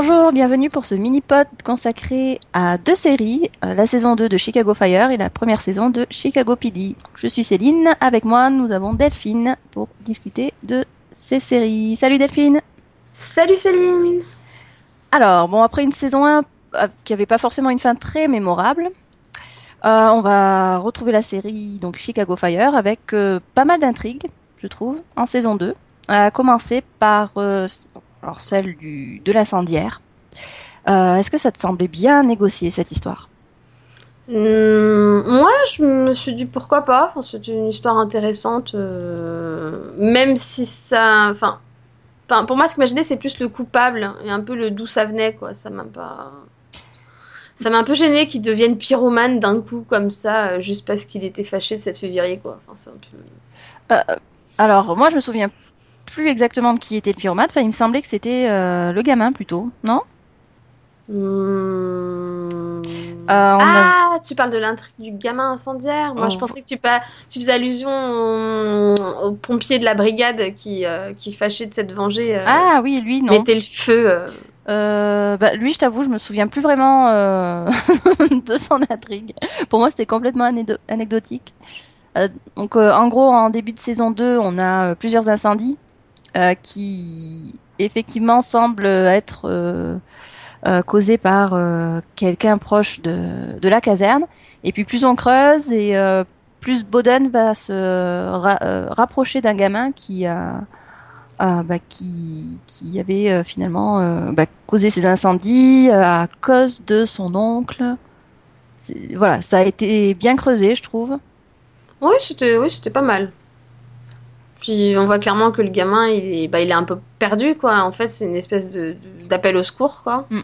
Bonjour, bienvenue pour ce mini-pod consacré à deux séries, euh, la saison 2 de Chicago Fire et la première saison de Chicago PD. Je suis Céline, avec moi nous avons Delphine pour discuter de ces séries. Salut Delphine Salut Céline Alors, bon, après une saison 1 euh, qui avait pas forcément une fin très mémorable, euh, on va retrouver la série donc Chicago Fire avec pas mal d'intrigues, je trouve, en saison 2. À commencer par alors celle du, de l'incendiaire. Euh, est-ce que ça te semblait bien négocier cette histoire? Hum, Moi, je me suis dit pourquoi pas. c'est une histoire intéressante, euh, même si ça. Enfin, pour moi, ce qui m'a c'est plus le coupable et un peu le d'où ça venait, quoi. Ça m'a pas. Ça m'a un peu gêné qu'il devienne pyromane d'un coup comme ça, euh, juste parce qu'il était fâché de quoi. Enfin, c'est un peu. alors, moi, je me souviens plus exactement de qui était le pyromate. Enfin, il me semblait que c'était euh, le gamin plutôt, non? Hmm. euh, Ah, tu parles de l'intrigue du gamin incendiaire. Moi, je pensais que tu, tu faisais allusion au... pompier de la brigade qui, euh, qui fâchait de s'être vengé. ah oui, lui, non. Mettait le feu. Bah, lui, je t'avoue, je me souviens plus vraiment de son intrigue. Pour moi, c'était complètement anecdotique. donc, en gros, en début de saison 2, on a plusieurs incendies euh, qui effectivement semble être euh, euh, causé par quelqu'un proche de, la caserne. Et puis plus on creuse et plus Boden va se rapprocher d'un gamin qui a bah, qui, qui avait finalement bah, causé ces incendies à cause de son oncle. Voilà, ça a été bien creusé, je trouve. Oui, c'était oui, pas mal. Puis on voit clairement que le gamin, il est, bah, il est un peu perdu, quoi. En fait, c'est une espèce de, d'appel au secours, quoi. Mm.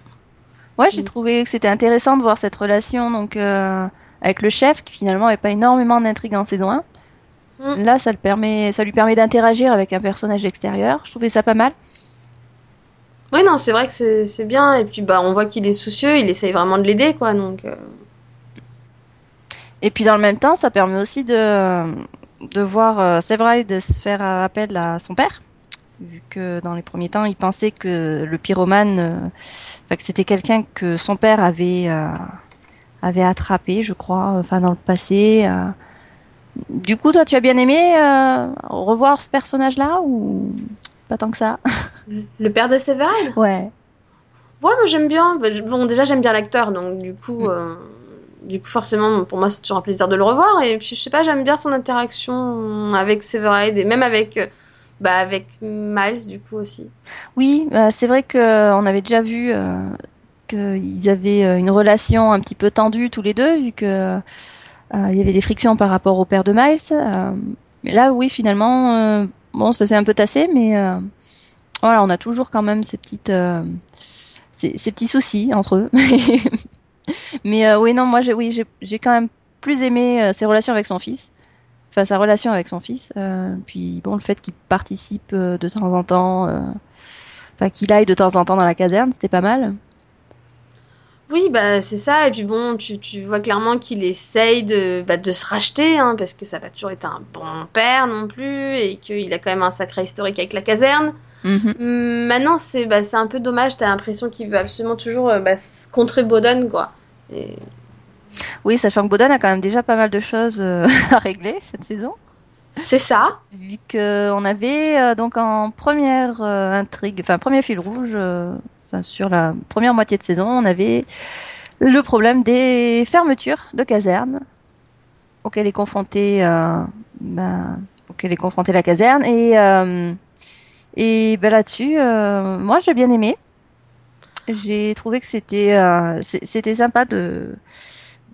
Ouais, j'ai mm. trouvé que c'était intéressant de voir cette relation donc euh, avec le chef, qui finalement n'avait pas énormément d'intrigue en saison 1. Mm. Là, ça, le permet, ça lui permet d'interagir avec un personnage extérieur. Je trouvais ça pas mal. Oui, non, c'est vrai que c'est, bien. Et puis, bah, on voit qu'il est soucieux, il essaye vraiment de l'aider, quoi. Donc. Euh. Et puis, dans le même temps, ça permet aussi de de voir euh, Severide se faire appel à son père, vu que dans les premiers temps, il pensait que le pyromane, euh, que c'était quelqu'un que son père avait euh, avait attrapé, je crois, enfin dans le passé. Du coup, toi, tu as bien aimé revoir ce personnage-là ou pas tant que ça? Le père de Severide? Ouais. Ouais, moi j'aime bien. Bon, déjà j'aime bien l'acteur, donc du coup. Mm du coup, forcément, pour moi, c'est toujours un plaisir de le revoir. Et puis, je sais pas, j'aime bien son interaction avec Severide et même avec, euh, bah, avec Miles, du coup, aussi. Oui, bah, c'est vrai qu'on euh, avait déjà vu euh, qu'ils avaient une relation un petit peu tendue tous les deux, vu que il y avait des frictions par rapport au père de Miles. mais là, oui, finalement, bon, ça s'est un peu tassé, mais voilà, on a toujours quand même ces petites, ces petits soucis entre eux. Mais euh, oui, non, moi, j'ai, oui, j'ai, quand même plus aimé euh, ses relations avec son fils. Enfin, sa relation avec son fils. Euh, puis, bon, le fait qu'il participe de temps en temps. Enfin, qu'il aille de temps en temps dans la caserne, c'était pas mal. Oui, bah c'est ça. Et puis bon, tu, vois clairement qu'il essaye de, bah, de se racheter, hein, parce que ça va toujours être un bon père non plus, et qu'il a quand même un sacré historique avec la caserne. Mhm. Maintenant, c'est bah, un peu dommage. T'as l'impression qu'il veut absolument toujours euh, bah, contrer Boden, quoi. Oui, sachant que Boden a quand même déjà pas mal de choses euh, à régler cette saison. C'est ça. Vu qu'on avait euh, donc en première intrigue, enfin premier fil rouge, sur la première moitié de saison, on avait le problème des fermetures de casernes auxquelles est confrontée, ben, auquel est confrontée la caserne et et ben là-dessus, euh, moi j'ai bien aimé. J'ai trouvé que c'était euh, c'était sympa de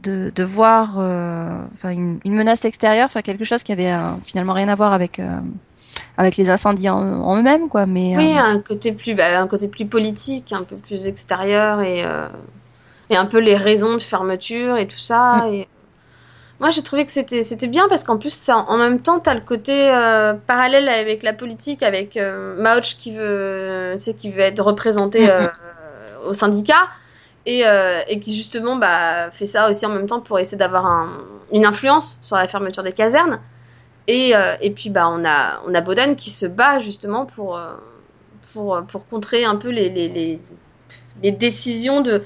de, de voir euh, une, une, menace extérieure, enfin quelque chose qui avait finalement rien à voir avec avec les incendies en, eux-mêmes quoi. Mais oui, un côté plus bah, un côté plus politique, un peu plus extérieur et et un peu les raisons de fermeture et tout ça. Mm. Et moi, j'ai trouvé que c'était c'était bien parce qu'en plus, ça, en même temps, tu as le côté euh, parallèle avec la politique, avec euh, Mauch qui veut, tu sais, qui veut être représenté euh, au syndicat et, euh, et, qui justement bah, fait ça aussi en même temps pour essayer d'avoir un, une influence sur la fermeture des casernes. Et, et puis, bah, on a, on a Boden qui se bat justement pour, pour, pour contrer un peu les, les, les les décisions de,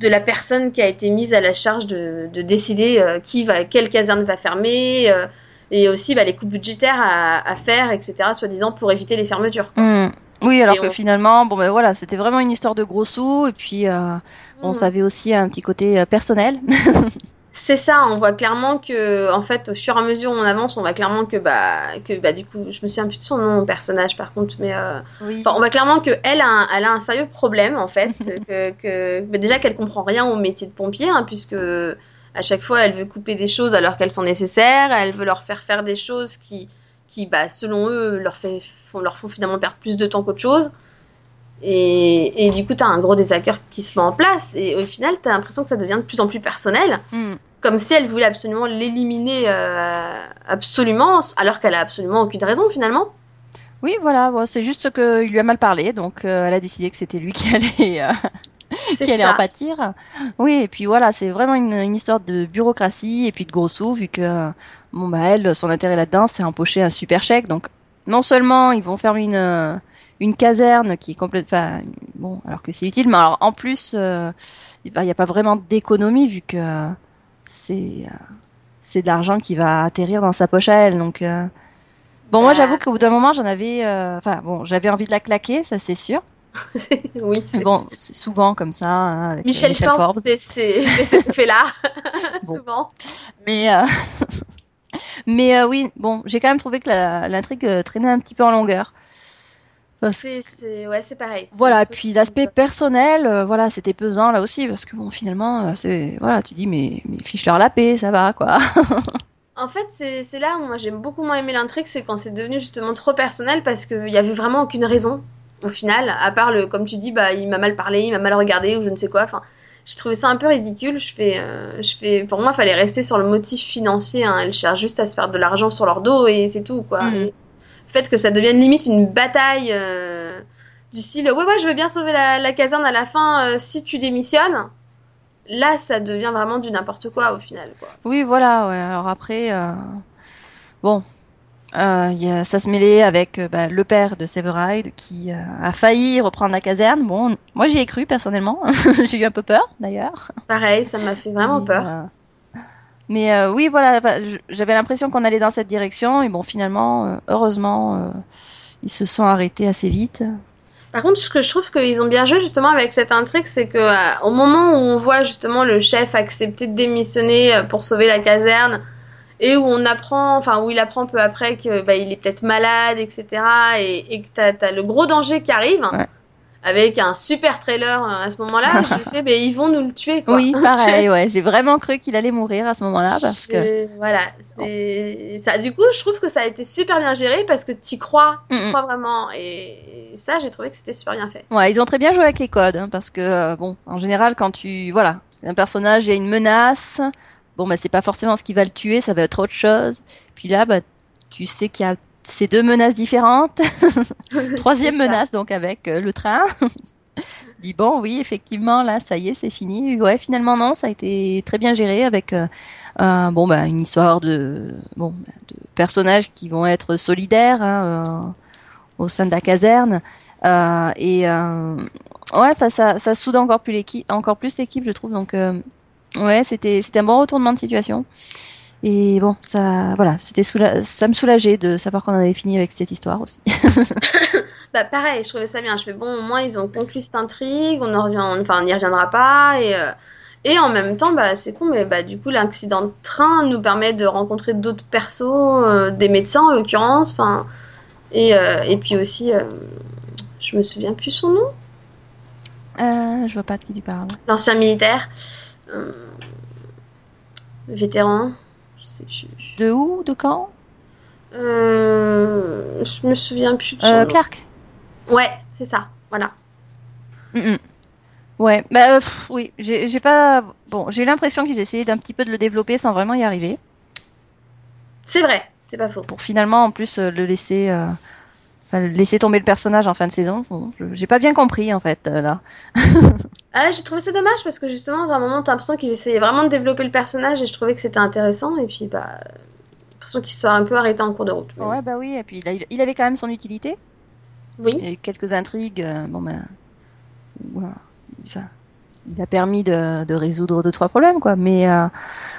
de la personne qui a été mise à la charge de, de décider euh, qui va, quelle caserne va fermer, euh, et aussi bah, les coûts budgétaires à, à faire, etc., soi-disant pour éviter les fermetures. quoi. Mm. Oui, alors Et que on- finalement, bon ben voilà, c'était vraiment une histoire de gros sous, et puis euh, bon, Mm. ça avait aussi un petit côté euh, personnel. C'est ça, on voit clairement que, en fait, au fur et à mesure où on avance, on voit clairement que, bah, que, bah, du coup, je me souviens plus de son nom, personnage, par contre, mais euh, Oui. on voit clairement que elle a un, elle a un sérieux problème, en fait, que, que, bah, déjà qu'elle comprend rien au métier de pompier, hein, puisque à chaque fois, elle veut couper des choses alors qu'elles sont nécessaires, elle veut leur faire faire des choses qui, qui, bah, selon eux, leur fait, font, leur font finalement perdre plus de temps qu'autre chose. Et, et du coup, t'as un gros désaccord qui se met en place, et au final, t'as l'impression que ça devient de plus en plus personnel Mm. comme si elle voulait absolument l'éliminer euh, absolument, alors qu'elle a absolument aucune raison finalement. Oui, voilà, c'est juste qu'il lui a mal parlé, donc euh, elle a décidé que c'était lui qui allait, euh, qui allait ça. en pâtir. Oui, et puis voilà, c'est vraiment une, une histoire de bureaucratie et puis de gros sous, vu que bon bah elle, son intérêt là-dedans, c'est empocher un super chèque. Donc non seulement ils vont faire une une caserne qui est complète, enfin bon, alors que c'est utile, mais alors en plus, euh, il n'y a pas vraiment d'économie vu que c'est euh, c'est de l'argent qui va atterrir dans sa poche à elle. Donc euh, bon, moi j'avoue qu'au bout d'un moment, j'en avais, euh, enfin bon, j'avais envie de la claquer, ça c'est sûr. oui. Mais bon, c'est souvent comme ça hein, avec euh, Michel, Forbes, c'est ce fait là Bon. souvent. Mais, euh, mais euh, oui, bon, j'ai quand même trouvé que l'intrigue euh, traînait un petit peu en longueur. C'est c'est- ouais, pareil. Voilà, puis l'aspect personnel, euh, voilà, c'était pesant là aussi, parce que bon, finalement, euh, c'est, voilà, tu dis, mais, mais fiche-leur la paix, ça va, quoi. En fait, c'est là où moi j'ai beaucoup moins aimé l'intrigue, c'est quand c'est devenu justement trop personnel parce qu'il y avait vraiment aucune raison au final, à part le, comme tu dis, bah il m'a mal parlé, il m'a mal regardé ou je ne sais quoi. Enfin, j'ai trouvé ça un peu ridicule. Je fais, euh, je fais, pour moi, il fallait rester sur le motif financier. Hein. Elle cherche juste à se faire de l'argent sur leur dos et c'est tout quoi. Et le fait que ça devienne limite une bataille euh, du style, ouais ouais, je veux bien sauver la, la caserne à la fin euh, si tu démissionnes. Là, ça devient vraiment du n'importe quoi au final. Quoi. Oui, voilà, ouais. Alors après, euh, bon, il y a, ça se mêlait avec bah, le père de Severide qui a failli reprendre la caserne. Bon, moi j'y ai cru personnellement. J'ai eu un peu peur d'ailleurs. Pareil, ça m'a fait vraiment Mais, peur. Mais euh, oui, voilà, j'avais l'impression qu'on allait dans cette direction. Et bon, finalement, euh, heureusement, euh, ils se sont arrêtés assez vite. Par contre, ce que je trouve qu'ils ont bien joué justement avec cette intrigue, c'est que au moment où on voit justement le chef accepter de démissionner pour sauver la caserne, et où on apprend, enfin où il apprend peu après que bah, il est peut-être malade, etc., et, et que t'as as le gros danger qui arrive, Ouais. Avec un super trailer euh, à ce moment-là, je me fais, mais ils vont nous le tuer, quoi. Oui, pareil, ouais. J'ai vraiment cru qu'il allait mourir à ce moment-là parce que. Voilà, c'est ça. Du coup, je trouve que ça a été super bien géré parce que t'y crois, t'y crois vraiment, et ça, j'ai trouvé que c'était super bien fait. Ouais, ils ont très bien joué avec les codes, hein, parce que euh, bon, en général, quand tu voilà, un personnage il y a une menace, bon bah c'est pas forcément ce qui va le tuer, ça va être autre chose. Puis là, bah tu sais qu'il y a ces deux menaces différentes, troisième C'est menace donc avec euh, le train. Dis bon, oui, effectivement, là, ça y est, c'est fini. Ouais, finalement non, ça a été très bien géré avec euh, un- bon bah une histoire de bon bah, de personnages qui vont être solidaires hein, euh, au sein de la caserne. Euh, et euh, ouais, ça, ça soude encore plus l'équipe, encore plus l'équipe, je trouve. Donc euh, ouais, c'était c'était un bon retournement de situation. Et bon, ça voilà, c'était soula- ça me soulageait de savoir qu'on en avait fini avec cette histoire aussi. Bah pareil, je trouvais ça bien. Je fais bon, au moins ils ont conclu cette intrigue, on en revient, enfin on n'y reviendra pas et euh, et en même temps bah c'est con, mais bah du coup l'accident de train nous permet de rencontrer d'autres persos, euh, des médecins en l'occurrence, enfin et euh, et puis aussi, euh, je me souviens plus son nom, je vois pas de qui tu parles. l'ancien militaire, vétéran. De où De quand Euh, je me souviens plus de euh. Clark. Ouais, c'est ça, voilà. Mm, mm. Ouais, bah euh, pff, oui, j'ai pas bon, j'ai eu l'impression qu'ils essayaient d'un petit peu de le développer sans vraiment y arriver, C'est vrai, c'est pas faux. pour finalement en plus euh, le laisser, enfin, laisser tomber le personnage en fin de saison. Bon, j'ai pas bien compris en fait euh, là. Ah, j'ai trouvé ça dommage parce que justement, à un moment, t'as l'impression qu'ils essayaient vraiment de développer le personnage et je trouvais que c'était intéressant. Et puis, bah, l'impression qu'ils se sont un peu arrêtés en cours de route. Mais Ouais, bah oui, et puis il, avait quand même son utilité. Oui, eu quelques intrigues, euh, bon ben, enfin, il a permis de, de, résoudre deux trois problèmes quoi. Mais euh,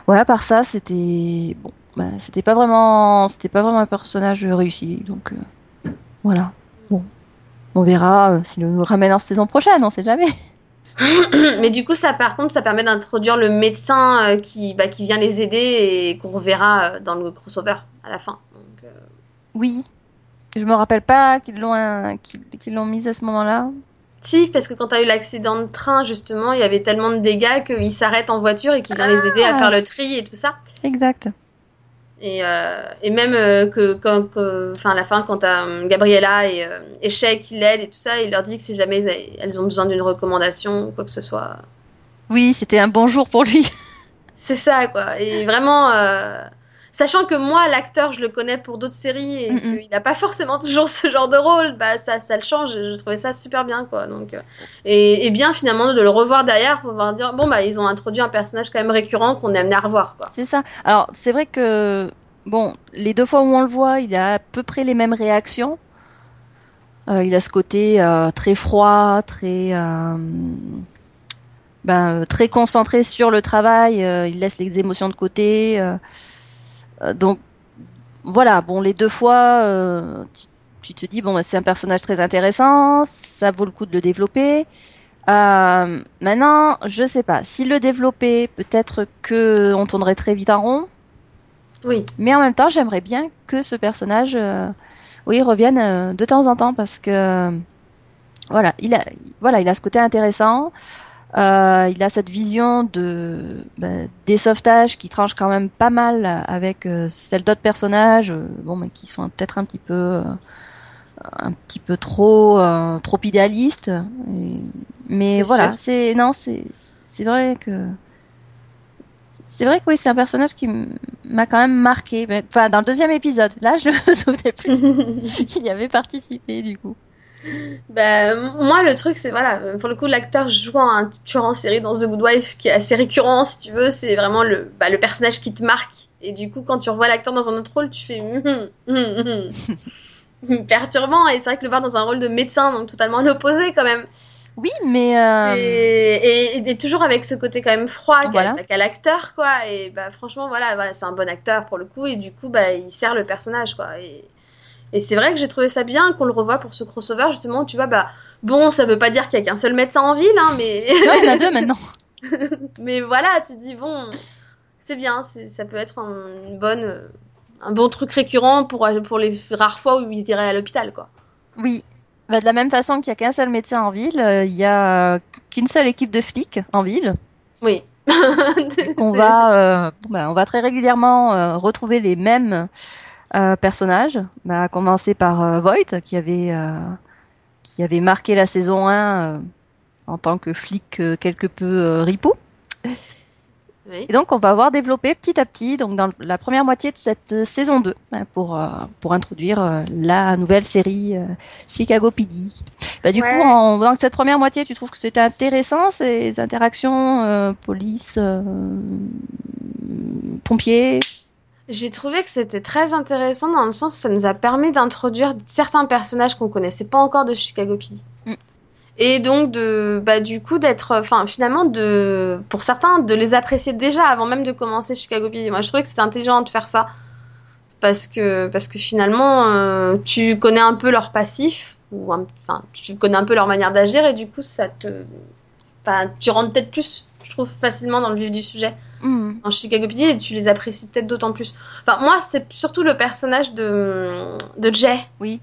voilà, par ça, c'était bon, bah, c'était pas vraiment, c'était pas vraiment un personnage réussi. Donc euh, voilà. Bon, on verra euh, s'il nous ramène en saison prochaine, on sait jamais. Mais du coup, ça, par contre, ça permet d'introduire le médecin qui, bah, qui vient les aider et qu'on reverra dans le crossover à la fin. Donc, Oui, je me rappelle pas qu'ils l'ont qu'ils l'ont mise à ce moment-là. Si, parce que quand tu as eu l'accident de train, justement, il y avait tellement de dégâts qu'il s'arrête en voiture et qu'il vient les aider à faire le tri et tout ça. Exact. Et, euh, et même euh, que quand, enfin, à la fin, quand euh, Gabriella et, euh, et Shay qui l'aident et tout ça, il leur dit que si jamais elles ont besoin d'une recommandation ou quoi que ce soit. Oui, c'était un bon jour pour lui. C'est ça, quoi. Et vraiment, sachant que moi, l'acteur, je le connais pour d'autres séries et qu'il n'a pas forcément toujours ce genre de rôle, bah ça, ça le change. Je trouvais ça super bien, quoi. Donc, euh, et, et, bien finalement de le revoir derrière pour pouvoir dire bon bah ils ont introduit un personnage quand même récurrent qu'on est amené à revoir, quoi. C'est ça. Alors c'est vrai que bon, les deux fois où on le voit, il a à peu près les mêmes réactions. Euh, il a ce côté euh, très froid, très euh, ben, très concentré sur le travail. Euh, il laisse les émotions de côté. Euh, donc voilà, bon, les deux fois, euh, tu, tu, te dis, bon, c'est un personnage très intéressant, ça vaut le coup de le développer. Euh, maintenant, je sais pas, s'il le développait, peut-être que on tournerait très vite en rond. Oui. Mais en même temps, j'aimerais bien que ce personnage, euh, oui, revienne euh, de temps en temps parce que, voilà, il a, voilà, il a ce côté intéressant. Euh, il a cette vision de bah, des sauvetages qui tranche quand même pas mal avec euh, celle d'autres personnages, euh, bon, mais qui sont peut-être un petit peu, euh, un petit peu trop, trop idéalistes. Et... Mais voilà, c'est non, c'est c'est vrai que c'est vrai que oui, c'est un personnage qui m'a quand même marqué. Enfin, dans le deuxième épisode, là, je me souvenais plus qu'il y avait participé du coup. Ben, moi, le truc, c'est voilà, pour le coup, l'acteur jouant un tueur en série dans The Good Wife qui est assez récurrent, si tu veux, c'est vraiment le, bah, le personnage qui te marque. Et du coup, quand tu revois l'acteur dans un autre rôle, tu fais mm, mm, mm, perturbant. Et c'est vrai que le voir dans un rôle de médecin, donc totalement l'opposé quand même. Oui, mais. Euh... Et, et, et, toujours avec ce côté quand même froid qu'a qu l'acteur, quoi. Et bah, franchement, voilà, voilà c'est un bon acteur pour le coup. Et du coup, bah, il sert le personnage, quoi. Et et c'est vrai que j'ai trouvé ça bien qu'on le revoie pour ce crossover, justement, tu vois, bah, bon, ça veut pas dire qu'il y a qu'un seul médecin en ville, hein, mais. non, il y en a deux maintenant. mais voilà, tu dis, bon, c'est bien, ça peut être un, une bonne, un bon truc récurrent pour, pour les rares fois où ils iraient à l'hôpital, quoi. Oui. Bah, de la même façon qu'il y a qu'un seul médecin en ville, euh, il y a qu'une seule équipe de flics en ville. Oui. on va, euh, bah, on va très régulièrement euh, retrouver les mêmes euh, personnages, bah, à commencer par euh, Voight, qui avait, euh, qui avait marqué la saison 1 en tant que flic quelque peu ripou. Oui. Et donc, on va voir développer petit à petit, donc dans la première moitié de cette saison 2, hein, pour, pour introduire la nouvelle série Chicago PD. Bah, du ouais. coup, en, dans cette première moitié, tu trouves que c'était intéressant, ces interactions euh, police, euh, pompiers? J'ai trouvé que c'était très intéressant dans le sens où ça nous a permis d'introduire certains personnages qu'on connaissait pas encore de Chicago PD. Mm. Et donc de bah du coup d'être enfin finalement de pour certains de les apprécier déjà avant même de commencer Chicago PD. Moi je trouvais que c'était intelligent de faire ça parce que parce que finalement euh, tu connais un peu leur passif ou enfin tu connais un peu leur manière d'agir et du coup ça te enfin tu rentres peut-être plus je trouve facilement dans le vif du sujet mmh. en Chicago PD et tu les apprécies peut-être d'autant plus. Enfin, moi, c'est surtout le personnage de, de Jay oui.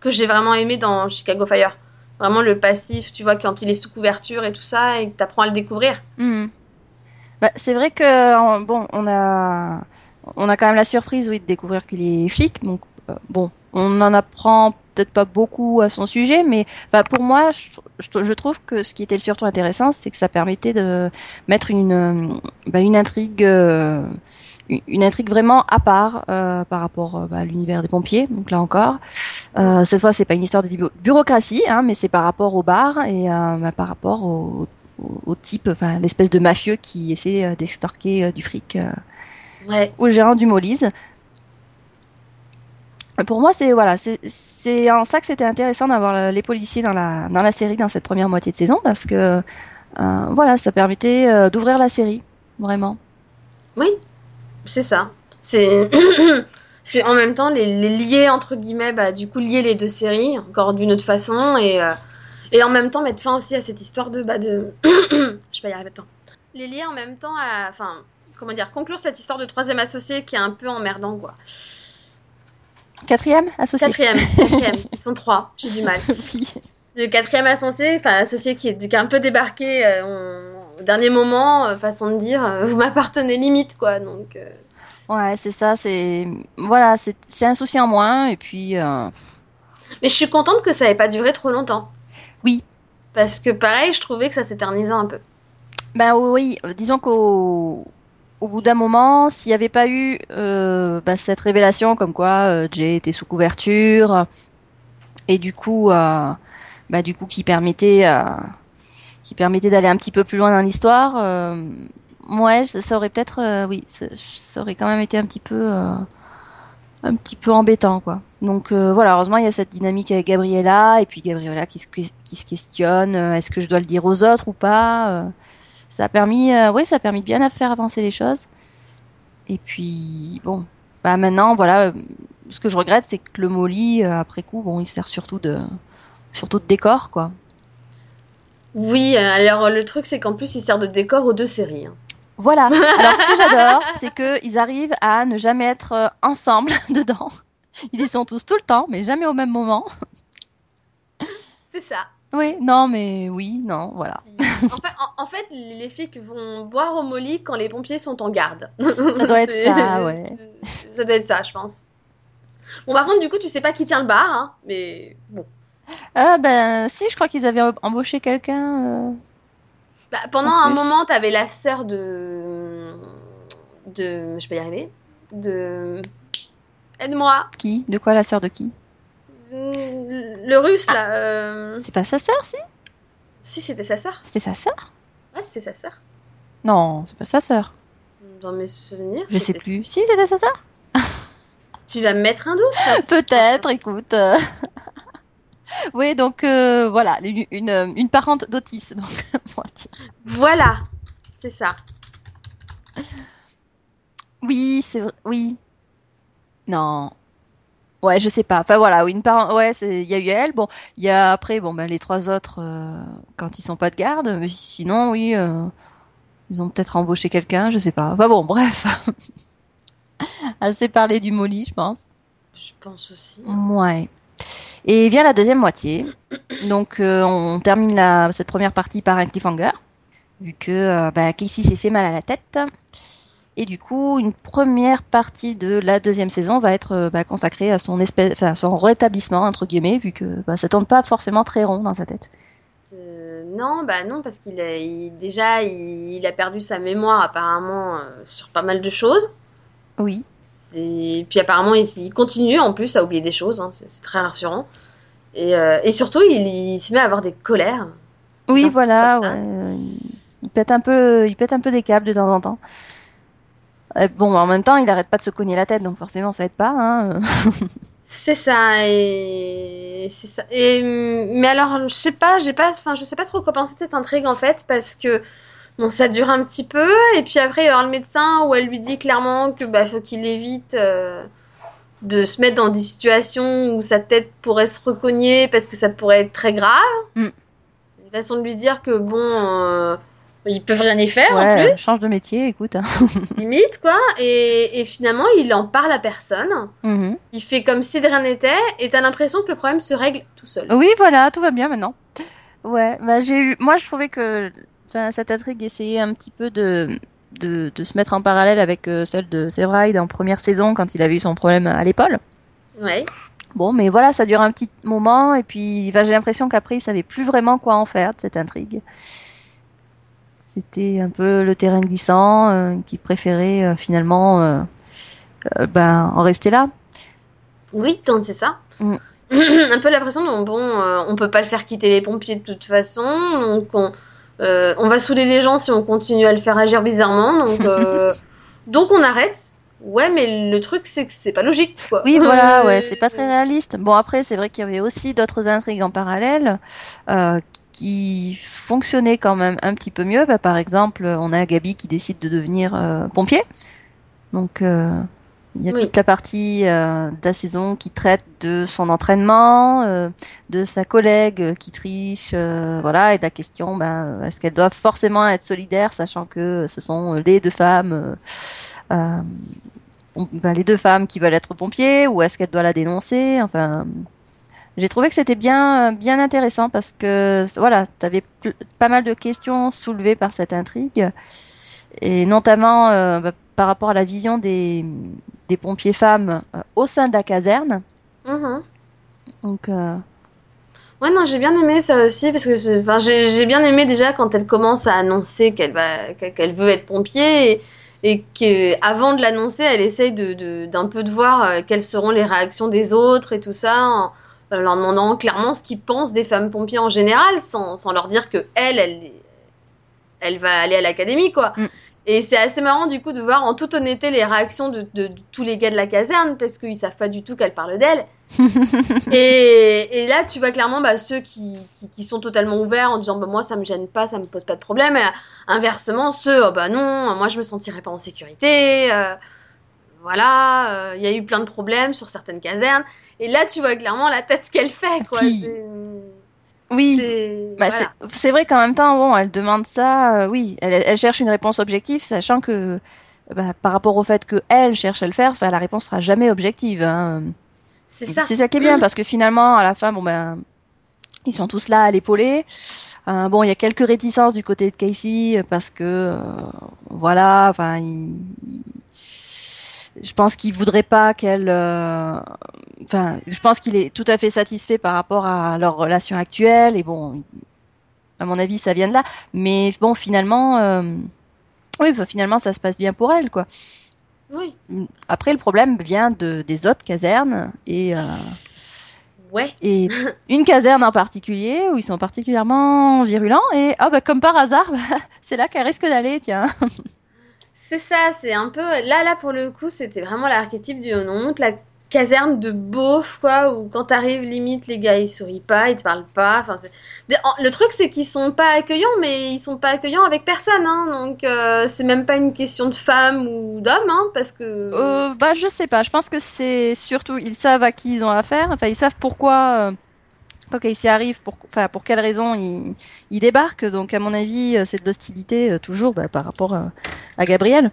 que j'ai vraiment aimé dans Chicago Fire. Vraiment le passif, tu vois, quand il est sous couverture et tout ça, et que tu apprends à le découvrir. Mmh. Bah, c'est vrai que, bon, on a, on a quand même la surprise, oui, de découvrir qu'il est flic. Donc, euh, bon, on en apprend peut-être pas beaucoup à son sujet, mais enfin pour moi, je, je, trouve que ce qui était surtout intéressant, c'est que ça permettait de mettre une bah, une intrigue euh, une intrigue vraiment à part euh, par rapport bah, à l'univers des pompiers. Donc là encore, euh, cette fois c'est pas une histoire de bureaucratie, hein, mais c'est par rapport au bar et euh, bah, par rapport au, au, au type, enfin l'espèce de mafieux qui essaie d'extorquer du fric ouais. au gérant du Molise pour moi, c'est voilà, c'est en ça que c'était intéressant d'avoir les policiers dans la dans la série dans cette première moitié de saison parce que Euh, voilà, ça permettait euh, d'ouvrir la série, vraiment. Oui, c'est ça. C'est en même temps les, les lier entre guillemets, bah, du coup lier les deux séries encore d'une autre façon et euh, et en même temps mettre fin aussi à cette histoire de bah de je vais y arriver attends. Les lier en même temps à enfin comment dire conclure cette histoire de troisième associé qui est un peu emmerdant quoi. Quatrième associé. Quatrième, quatrième. ils sont trois. J'ai du mal. Oui. Le quatrième associé, enfin associé qui est, qui est un peu débarqué euh, on- au dernier moment, euh, façon de dire, euh, vous m'appartenez limite quoi. Donc Ouais, c'est ça, c'est voilà, c'est un souci en moins et puis Mais je suis contente que ça n'ait pas duré trop longtemps. Oui. Parce que pareil, je trouvais que ça s'éternisait un peu. Ben oui, disons qu'au au bout d'un moment, s'il n'y avait pas eu euh, bah, cette révélation comme quoi euh, Jay était sous couverture et du coup, euh, bah, du coup qui permettait, euh, qui permettait d'aller un petit peu plus loin dans l'histoire, ouais, ça, aurait peut-être, oui, ça, ça aurait quand même été un petit peu, un petit peu embêtant quoi. Donc voilà, heureusement il y a cette dynamique avec Gabriella et puis Gabriella qui se, questionne, est-ce que je dois le dire aux autres ou pas ça a permis, euh, oui, ça a permis de bien faire avancer les choses. Et puis, bon, bah maintenant, voilà, euh, ce que je regrette, c'est que le Molly, euh, après coup, bon, il sert surtout de, surtout de décor, quoi. Oui, euh, alors le truc c'est qu'en plus il sert de décor aux deux séries. hein. Voilà. Alors, ce que j'adore, c'est qu'ils arrivent à ne jamais être ensemble dedans. Ils y sont tous tout le temps, mais jamais au même moment. C'est ça. Oui, non, mais oui, non, voilà. en, fait, en- en fait, les flics vont boire au molly quand les pompiers sont en garde. Ça doit être ça, ouais. Ça doit être ça, je pense. Bon, par contre, du coup, tu sais pas qui tient le bar, hein, mais bon. Ah, ben, si, je crois qu'ils avaient embauché quelqu'un. euh, Bah, pendant En un moment, t'avais la sœur de. de. Je peux y arriver De. Aide-moi Qui? De quoi la sœur de qui? Le russe, là. euh, C'est pas sa sœur, si? Si, c'était sa sœur. C'était sa sœur? Ouais, c'était sa sœur. Non, c'est pas sa sœur. Dans mes souvenirs. Je sais plus. Si, c'était sa sœur? Tu vas me mettre un doute Peut-être, écoute. euh. oui, donc euh, voilà, une, une, une parente d'Otis. Voilà, c'est ça. oui, c'est vrai. Oui. Non. Ouais, je sais pas. Enfin voilà, une parente. Ouais, il y a eu elle. Bon, il y a après, bon, ben les trois autres euh, quand ils sont pas de garde. Mais sinon, oui, euh, ils ont peut-être embauché quelqu'un, je sais pas. Enfin bon, bref. Assez parlé du Molly, je pense. Je pense aussi. Ouais. Et vient la deuxième moitié. Donc euh, on termine la, cette première partie par un cliffhanger, vu que bah, Casey s'est fait mal à la tête. Et du coup, une première partie de la deuxième saison va être euh, bah, consacrée à son espèce, enfin, à son rétablissement entre guillemets, vu que bah, ça tourne pas forcément très rond dans sa tête. Euh, non, bah non, parce qu'il a il- déjà il, il a perdu sa mémoire apparemment euh, sur pas mal de choses. Oui. Et puis apparemment il, il continue en plus à oublier des choses, hein, c'est c'est très rassurant. Et, euh, et surtout il, se met à avoir des colères. Oui, voilà. ouais, il pète un peu, il pète un peu des câbles de temps en temps. Euh, bon, en même temps, il arrête pas de se cogner la tête, donc forcément, ça aide pas. Hein. C'est ça et c'est ça. Et mais alors je sais pas, j'ai pas, enfin je sais pas trop quoi penser de cette intrigue en fait parce que bon ça dure un petit peu et puis après il y aura le médecin où elle lui dit clairement que bah faut qu'il évite euh, de se mettre dans des situations où sa tête pourrait se recogner parce que ça pourrait être très grave. Mm. Une façon de lui dire que bon euh, ils peuvent rien y faire en Ouais, plus change de métier, écoute. hein. limite quoi et, et finalement il en parle à personne. Mhm. Il fait comme si de rien n'était et t'as l'impression que le problème se règle tout seul. Oui, voilà, tout va bien maintenant. Ouais, bah j'ai eu, moi je trouvais que cette intrigue essayait un petit peu de, de, de se mettre en parallèle avec euh, celle de Severide en première saison quand il avait eu son problème à l'épaule. Ouais. Bon, mais voilà, ça dure un petit moment et puis enfin, j'ai l'impression qu'après il savait plus vraiment quoi en faire de cette intrigue. C'était un peu le terrain glissant euh, qu'il préférait euh, finalement euh, ben, en rester là. Oui, donc c'est ça. Mm. Un peu l'impression dont bon, on peut pas le faire quitter les pompiers de toute façon, donc on, on va saouler les gens si on continue à le faire agir bizarrement, donc donc on arrête. Ouais, mais le truc c'est que c'est pas logique quoi. Oui, voilà, ouais, c'est pas très réaliste. Bon, après, c'est vrai qu'il y avait aussi d'autres intrigues en parallèle euh, qui fonctionnaient quand même un petit peu mieux. Bah, par exemple, on a Gabi qui décide de devenir euh, pompier. Donc, euh, il y a toute la partie euh, de la saison qui traite de son entraînement, euh, de sa collègue qui triche, voilà, et de la question, ben, est-ce qu'elles doivent forcément être solidaires, sachant que ce sont les deux femmes, ben, les deux femmes qui veulent être pompiers, ou est-ce qu'elle doit la dénoncer, enfin. J'ai trouvé que c'était bien, bien intéressant parce que voilà, tu avais pas mal de questions soulevées par cette intrigue et notamment bah, par rapport à la vision des, des pompiers femmes euh, au sein de la caserne. Mhm. Donc. Euh, ouais, non, j'ai bien aimé ça aussi parce que j'ai bien aimé déjà quand elle commence à annoncer qu'elle va qu'elle veut être pompier et, et qu'avant de l'annoncer, elle essaye de d'un peu de voir euh, quelles seront les réactions des autres et tout ça. En, leur demandant clairement ce qu'ils pensent des femmes pompiers en général, sans, sans leur dire que elle, elle, elle va aller à l'académie, quoi. Mm. Et c'est assez marrant du coup de voir en toute honnêteté les réactions de, de, tous les gars de la caserne parce qu'ils savent pas du tout qu'elle parle d'elle. et, et, là tu vois clairement bah, ceux qui, qui, qui, sont totalement ouverts en disant bah, moi ça me gêne pas, ça me pose pas de problème. Et inversement ceux oh, bah non, moi je me sentirais pas en sécurité. Euh, voilà, euh, il y a eu plein de problèmes sur certaines casernes. Et là tu vois clairement la tête qu'elle fait quoi. Oui, bah, c'est vrai qu'en même temps, bon, elle demande ça, euh, oui, elle, elle, cherche une réponse objective, sachant que bah, par rapport au fait que elle cherche à le faire, la réponse sera jamais objective. Hein. C'est ça. C'est ça qui est bien, parce que finalement, à la fin, bon ben, ils sont tous là à l'épauler. Euh, bon, il y a quelques réticences du côté de Casey parce que euh, voilà, enfin, il, je pense qu'il voudrait pas qu'elle. Euh, enfin, je pense qu'il est tout à fait satisfait par rapport à leur relation actuelle. Et bon, à mon avis, ça vient de là. Mais bon, finalement, euh, oui, finalement, ça se passe bien pour elle, quoi. Oui. Après, le problème vient de des autres casernes et. Euh, ouais. Et une caserne en particulier où ils sont particulièrement virulents et oh bah comme par hasard, c'est là qu'elle risque d'aller, tiens. C'est ça, c'est un peu. Là, là, pour le coup, c'était vraiment l'archétype du. On monte la caserne de beauf, quoi, où quand t'arrives, limite, les gars, ils sourient pas, ils te parlent pas. Enfin, le truc, c'est qu'ils sont pas accueillants, mais ils sont pas accueillants avec personne, hein. Donc, euh, c'est même pas une question de femme ou d'homme, hein, parce que. Euh, bah, je sais pas. Je pense que c'est surtout. Ils savent à qui ils ont affaire. Enfin, ils savent pourquoi. Euh quand Casey arrive, pour, enfin, pour quelle raison il, il, débarque. Donc, à mon avis, euh, c'est de l'hostilité euh, toujours bah, par rapport à, à Gabriel.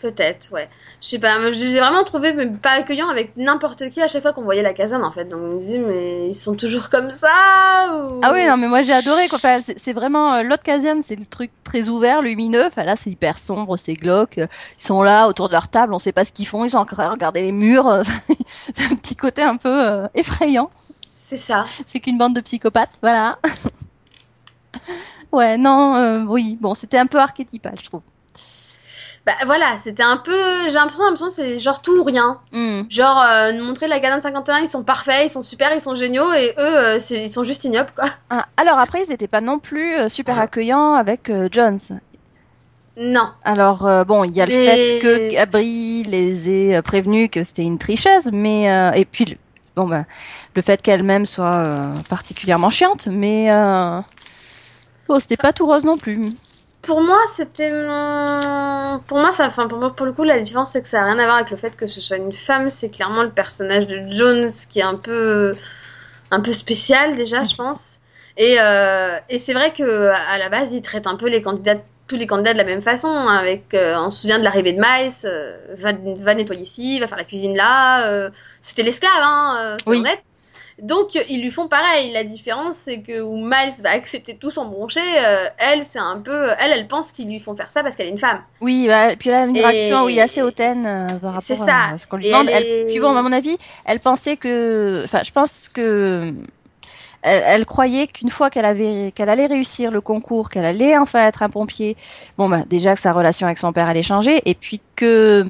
Peut-être, ouais. Je sais pas, je les ai vraiment trouvés mais pas accueillants avec n'importe qui à chaque fois qu'on voyait la caserne en fait. Donc on me dit mais ils sont toujours comme ça ou... Ah oui, non mais moi j'ai adoré quoi. Enfin, c'est vraiment euh, l'autre caserne, c'est le truc très ouvert, lumineux. Enfin là c'est hyper sombre, c'est glauque. Ils sont là autour de leur table, on sait pas ce qu'ils font, ils sont en train de regarder les murs. c'est un petit côté un peu effrayant. C'est ça. C'est qu'une bande de psychopathes, voilà. ouais, non, euh, oui, bon, c'était un peu archétypal, je trouve. Bah voilà, c'était un peu. J'ai l'impression, c'est genre tout ou rien. Hmm. Genre, euh, nous montrer la de 51, ils sont parfaits, ils sont super, ils sont géniaux, et eux, euh, ils sont juste ignobles, quoi. Ah, alors après, ils n'étaient pas non plus super accueillants avec Jones. Non. Alors, bon, il y a le fait que Gabri les ait prévenus que c'était une tricheuse, mais. et puis, bon ben, le fait qu'elle-même soit euh, particulièrement chiante, mais euh, oh, c'était pas tout rose non plus. Pour moi, c'était pour moi ça, enfin pour, pour le coup la différence c'est que ça a rien à voir avec le fait que ce soit une femme, c'est clairement le personnage de Jones qui est un peu un peu spécial déjà, je pense. Et, euh, et c'est vrai que à la base, il traite un peu les candidats tous les candidats de la même façon. Hein, avec, on se souvient de l'arrivée de Miles, va, va, nettoyer ici, va faire la cuisine là c'était l'esclave, hein, euh, oui. Donc ils lui font pareil. La différence c'est que où Miles va accepter tout son broncher, euh, elle c'est un peu, elle elle pense qu'ils lui font faire ça parce qu'elle est une femme. Oui, bah, puis elle a une réaction oui assez hautaine euh, par rapport à ce qu'on lui demande. puis bon, à mon avis, elle pensait que, enfin, je pense que elle, croyait qu'une fois qu'elle avait qu'elle allait réussir le concours, qu'elle allait enfin être un pompier, bon bah déjà que sa relation avec son père allait changer et puis que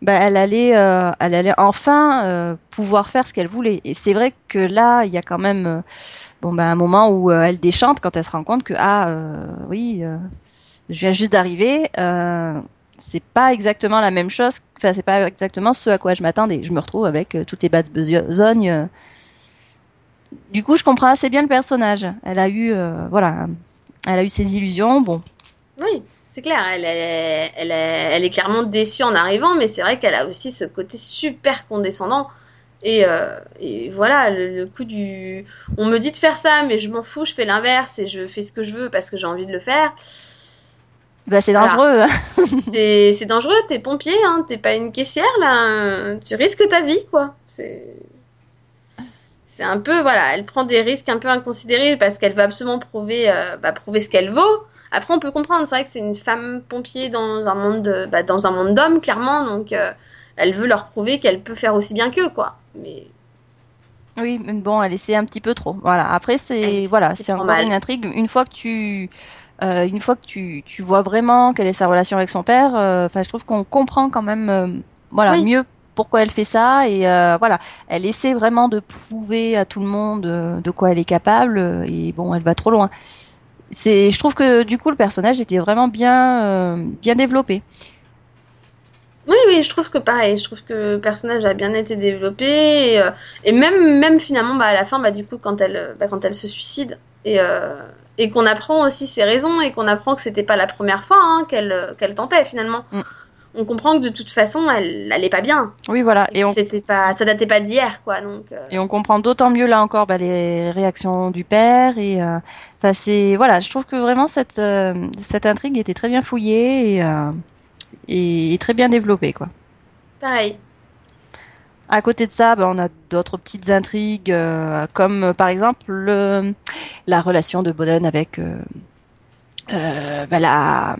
bah, elle allait euh, elle allait enfin euh, pouvoir faire ce qu'elle voulait. Et c'est vrai que là, il y a quand même euh, bon bah un moment où elle déchante quand elle se rend compte que ah oui, je viens juste d'arriver c'est pas exactement la même chose. Enfin, c'est pas exactement ce à quoi je m'attendais. Je me retrouve avec toutes les bases besognes du coup, je comprends assez bien le personnage. Elle a eu, euh, voilà, elle a eu ses illusions. Bon. Oui, c'est clair. Elle est, elle, est, elle est clairement déçue en arrivant, mais c'est vrai qu'elle a aussi ce côté super condescendant. Et, euh, et voilà, le, coup du. On me dit de faire ça, mais je m'en fous, je fais l'inverse et je fais ce que je veux parce que j'ai envie de le faire. Bah, c'est dangereux. c'est dangereux, t'es pompier, hein, t'es pas une caissière là. Tu risques ta vie, quoi. C'est c'est un peu voilà, elle prend des risques un peu inconsidérés parce qu'elle veut absolument prouver, euh, bah, prouver ce qu'elle vaut. Après, on peut comprendre, c'est vrai que c'est une femme pompier dans un monde, de, bah, dans un monde d'hommes clairement, donc euh, elle veut leur prouver qu'elle peut faire aussi bien qu'eux, quoi. Mais oui, mais bon, elle essaie un petit peu trop. Voilà. Après, c'est voilà, c'est encore une intrigue. Une fois que tu euh, une fois que tu, tu vois vraiment quelle est sa relation avec son père, enfin, je trouve qu'on comprend quand même, voilà, mieux pourquoi elle fait ça et euh, voilà, elle essaie vraiment de prouver à tout le monde euh, de quoi elle est capable et bon, elle va trop loin. C'est, je trouve que du coup le personnage était vraiment bien, euh, bien développé. Oui, oui, je trouve que pareil, je trouve que le personnage a bien été développé et, même, même finalement, bah, à la fin, bah, du coup, quand elle, bah, quand elle se suicide et, et qu'on apprend aussi ses raisons et qu'on apprend que c'était pas la première fois hein, qu'elle, qu'elle tentait finalement. Mm on comprend que de toute façon, elle, elle pas bien. Oui, voilà. Et, on... c'était pas, ça datait pas d'hier, quoi. Donc. Euh. Et on comprend d'autant mieux là encore bah, les réactions du père et, euh, c'est, voilà, je trouve que vraiment cette euh, cette intrigue était très bien fouillée et, et, très bien développée, quoi. Pareil. À côté de ça, bah, on a d'autres petites intrigues, comme par exemple le, la relation de Boden avec bah, la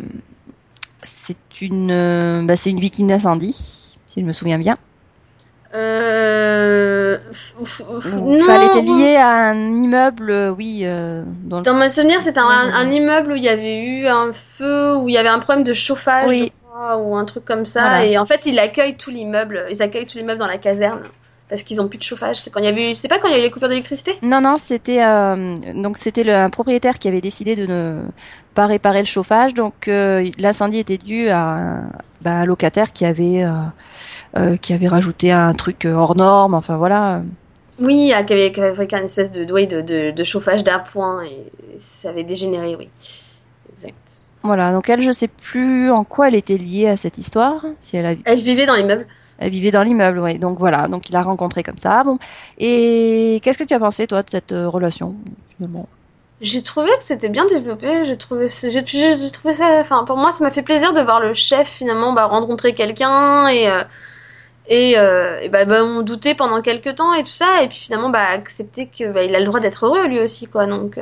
c'est une, euh, bah, c'est une victime d'incendie, si je me souviens bien. Euh... non, elle était liée à un immeuble, euh, oui. Euh, dans, dans mon souvenir, c'était un, immeuble où il y avait eu un feu, où il y avait un problème de chauffage, je crois, ou un truc comme ça. Et en fait, ils accueillent tout l'immeuble. Ils accueillent tout l'immeuble dans la caserne parce qu'ils ont plus de chauffage. C'est quand il y avait, c'est pas quand il y a eu les coupures d'électricité? Non, non, c'était euh, donc c'était un propriétaire qui avait décidé de ne pas réparer le chauffage. Donc euh, l'incendie était dû à, bah, un locataire qui avait euh, qui avait rajouté un truc hors norme. Enfin voilà. Oui, qui avait, fabriqué une espèce de, de, de, de chauffage d'appoint et ça avait dégénéré, oui. Exact. Voilà, donc elle, je sais plus en quoi elle était liée à cette histoire. Si elle, a... elle vivait dans l'immeuble. Elle vivait dans l'immeuble, oui. Donc voilà, donc il a rencontré comme ça. Bon. Et qu'est-ce que tu as pensé, toi, de cette euh, relation, finalement? J'ai trouvé que c'était bien développé. J'ai trouvé, j'ai, trouvé ça. Enfin, pour moi, ça m'a fait plaisir de voir le chef, finalement, bah, rencontrer quelqu'un et. Euh, et, euh, bah, bah, on doutait pendant quelques temps et tout ça, et puis finalement, bah, accepter qu'il bah, a le droit d'être heureux lui aussi, quoi. Donc,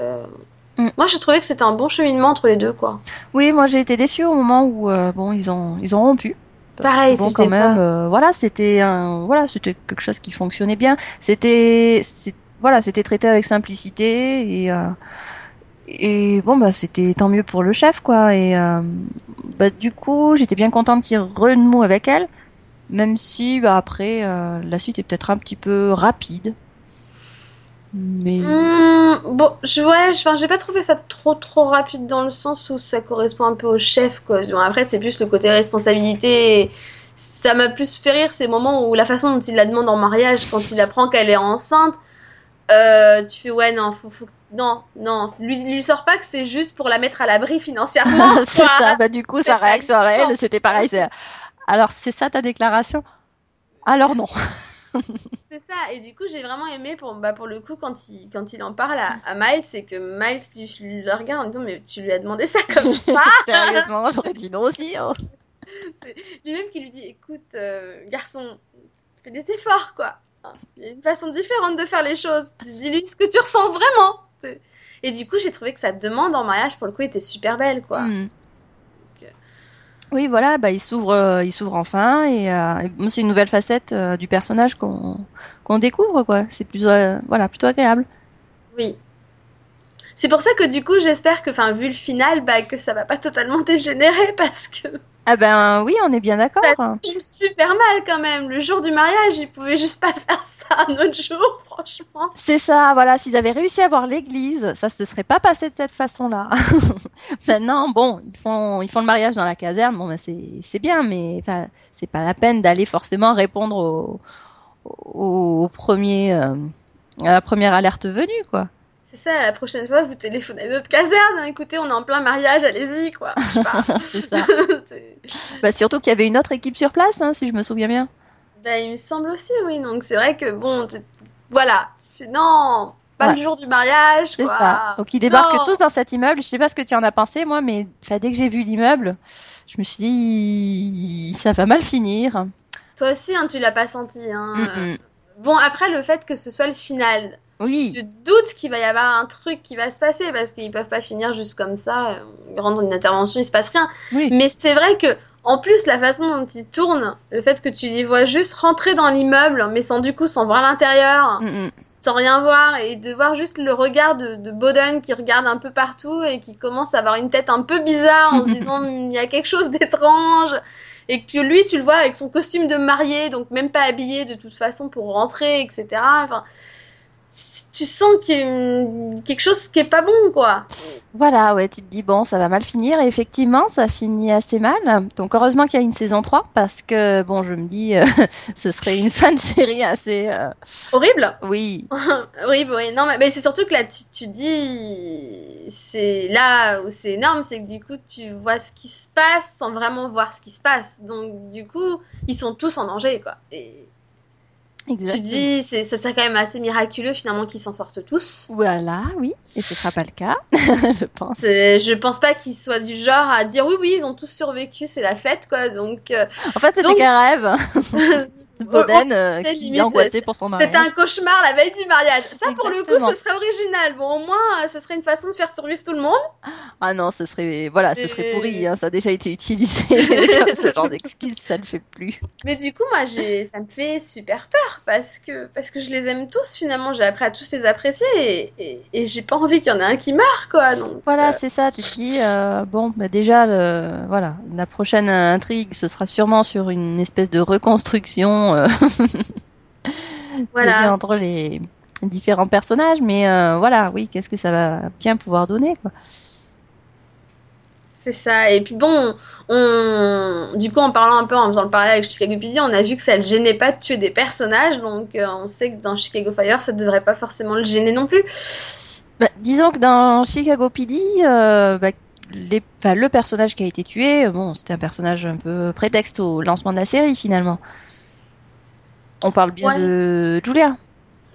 mm. moi, je trouvais que c'était un bon cheminement entre les deux, quoi. Oui, moi, j'ai été déçue au moment où, bon, ils ont, ils ont rompu. Pareil, bon, quand même, euh, voilà, c'était un, voilà, c'était quelque chose qui fonctionnait bien. C'était, voilà, c'était traité avec simplicité et euh, et bon bah c'était tant mieux pour le chef quoi. Et euh, bah du coup, j'étais bien contente qu'il renoue avec elle, même si bah, après la suite est peut-être un petit peu rapide. Mais hmm, bon, je ouais, je, j'ai pas trouvé ça trop trop rapide dans le sens où ça correspond un peu au chef quoi. après, c'est plus le côté responsabilité. Ça m'a plus fait rire ces moments où la façon dont il la demande en mariage quand il apprend qu'elle est enceinte. Euh, tu fais ouais non faut, faut non non lui lui sort pas que c'est juste pour la mettre à l'abri financièrement c'est ça bah du coup sa réaction à elle c'était pareil alors c'est ça ta déclaration? Alors non c'est ça, et du coup, j'ai vraiment aimé pour, bah, pour le coup quand il, quand il en parle à, Miles, c'est que Miles lui, le regarde en disant Mais tu lui as demandé ça comme ça Sérieusement, j'aurais dit non aussi. Hein. Lui-même qui lui dit Écoute, euh, garçon, fais des efforts, quoi. Il y a une façon différente de faire les choses. Dis-lui ce que tu ressens vraiment. Et du coup, j'ai trouvé que sa demande en mariage, pour le coup, était super belle, quoi. Hmm. Oui, voilà, bah, il s'ouvre, euh, il enfin et, euh, c'est une nouvelle facette euh, du personnage qu'on découvre, quoi. C'est plus, voilà, plutôt agréable. Oui. C'est pour ça que du coup, j'espère que, vu le final, bah, que ça va pas totalement dégénérer parce que. Ah ben oui, on est bien d'accord. Ça filme super mal quand même. Le jour du mariage, ils pouvaient juste pas faire ça un autre jour, franchement. C'est ça, voilà. S'ils avaient réussi à voir l'église, ça se serait pas passé de cette façon-là. Maintenant, bon, ils font, ils font le mariage dans la caserne. Bon, ben c'est bien, mais c'est pas la peine d'aller forcément répondre au, au, premier. Euh, à la première alerte venue, quoi. C'est ça, la prochaine fois, vous téléphonez à notre caserne. Écoutez, on est en plein mariage, allez-y, quoi. c'est ça. bah, surtout qu'il y avait une autre équipe sur place, hein, si je me souviens bien. Bah, il me semble aussi, oui. Donc c'est vrai que, bon, voilà. Non, pas le jour du mariage. C'est ça. Donc ils débarquent tous dans cet immeuble. Je sais pas ce que tu en as pensé, moi, mais dès que j'ai vu l'immeuble, je me suis dit, ça va mal finir. Toi aussi, hein, tu l'as pas senti. Hein. Bon, après, le fait que ce soit le final. Oui. Je doute qu'il va y avoir un truc qui va se passer parce qu'ils peuvent pas finir juste comme ça, rendre une intervention, il se passe rien. Mais c'est vrai que en plus, la façon dont ils tournent, le fait que tu les vois juste rentrer dans l'immeuble, mais sans du coup sans voir l'intérieur, sans rien voir, et de voir juste le regard de, de Boden qui regarde un peu partout et qui commence à avoir une tête un peu bizarre en se disant il y a quelque chose d'étrange et que lui tu le vois avec son costume de mariée donc même pas habillé de toute façon pour rentrer etc enfin tu sens qu'il y a quelque chose qui est pas bon, quoi. Voilà, ouais, tu te dis, bon, ça va mal finir. Et effectivement, ça finit assez mal. Donc, heureusement qu'il y a une saison 3, parce que, bon, je me dis, euh, ce serait une fin de série assez. Euh, Horrible Oui. Horrible, oui. Non, mais, c'est surtout que là, tu, tu dis. C'est là où c'est énorme, c'est que du coup, tu vois ce qui se passe sans vraiment voir ce qui se passe. Donc, du coup, ils sont tous en danger, quoi. Et tu dis, c'est, ça serait quand même assez miraculeux finalement qu'ils s'en sortent tous. Voilà, oui, et ce sera pas le cas, je pense. Je pense pas qu'ils soient du genre à dire oui, oui, ils ont tous survécu, c'est la fête, quoi. Donc. Euh, en fait, c'était qu'un rêve. de Boden euh, qui est angoissé pour son mariage. C'était un cauchemar la veille du mariage. Ça, pour le coup, ce serait original. Bon, au moins, euh, ce serait une façon de faire survivre tout le monde. Ah non, ce serait, voilà, ce serait pourri. Hein, ça a déjà été utilisé. ce genre d'excuse, ça ne fait plus. Mais du coup, moi, ça me fait super peur parce que, parce que je les aime tous finalement. J'ai appris à tous les apprécier et, et, j'ai pas envie qu'il y en ait un qui meurt quoi. Donc, voilà, euh, c'est ça. Tu dis, euh, bon, bah déjà, le, voilà, la prochaine intrigue, ce sera sûrement sur une espèce de reconstruction euh, voilà. entre les différents personnages. Mais voilà, oui, qu'est-ce que ça va bien pouvoir donner quoi. C'est ça. Et puis bon, on, du coup, en parlant un peu, en faisant le parallèle avec Chicago PD, on a vu que ça ne gênait pas de tuer des personnages, donc euh, on sait que dans Chicago Fire, ça ne devrait pas forcément le gêner non plus. Bah, disons que dans Chicago PD, euh, bah, les, le personnage qui a été tué, bon, c'était un personnage un peu prétexte au lancement de la série finalement. On parle bien de Julia.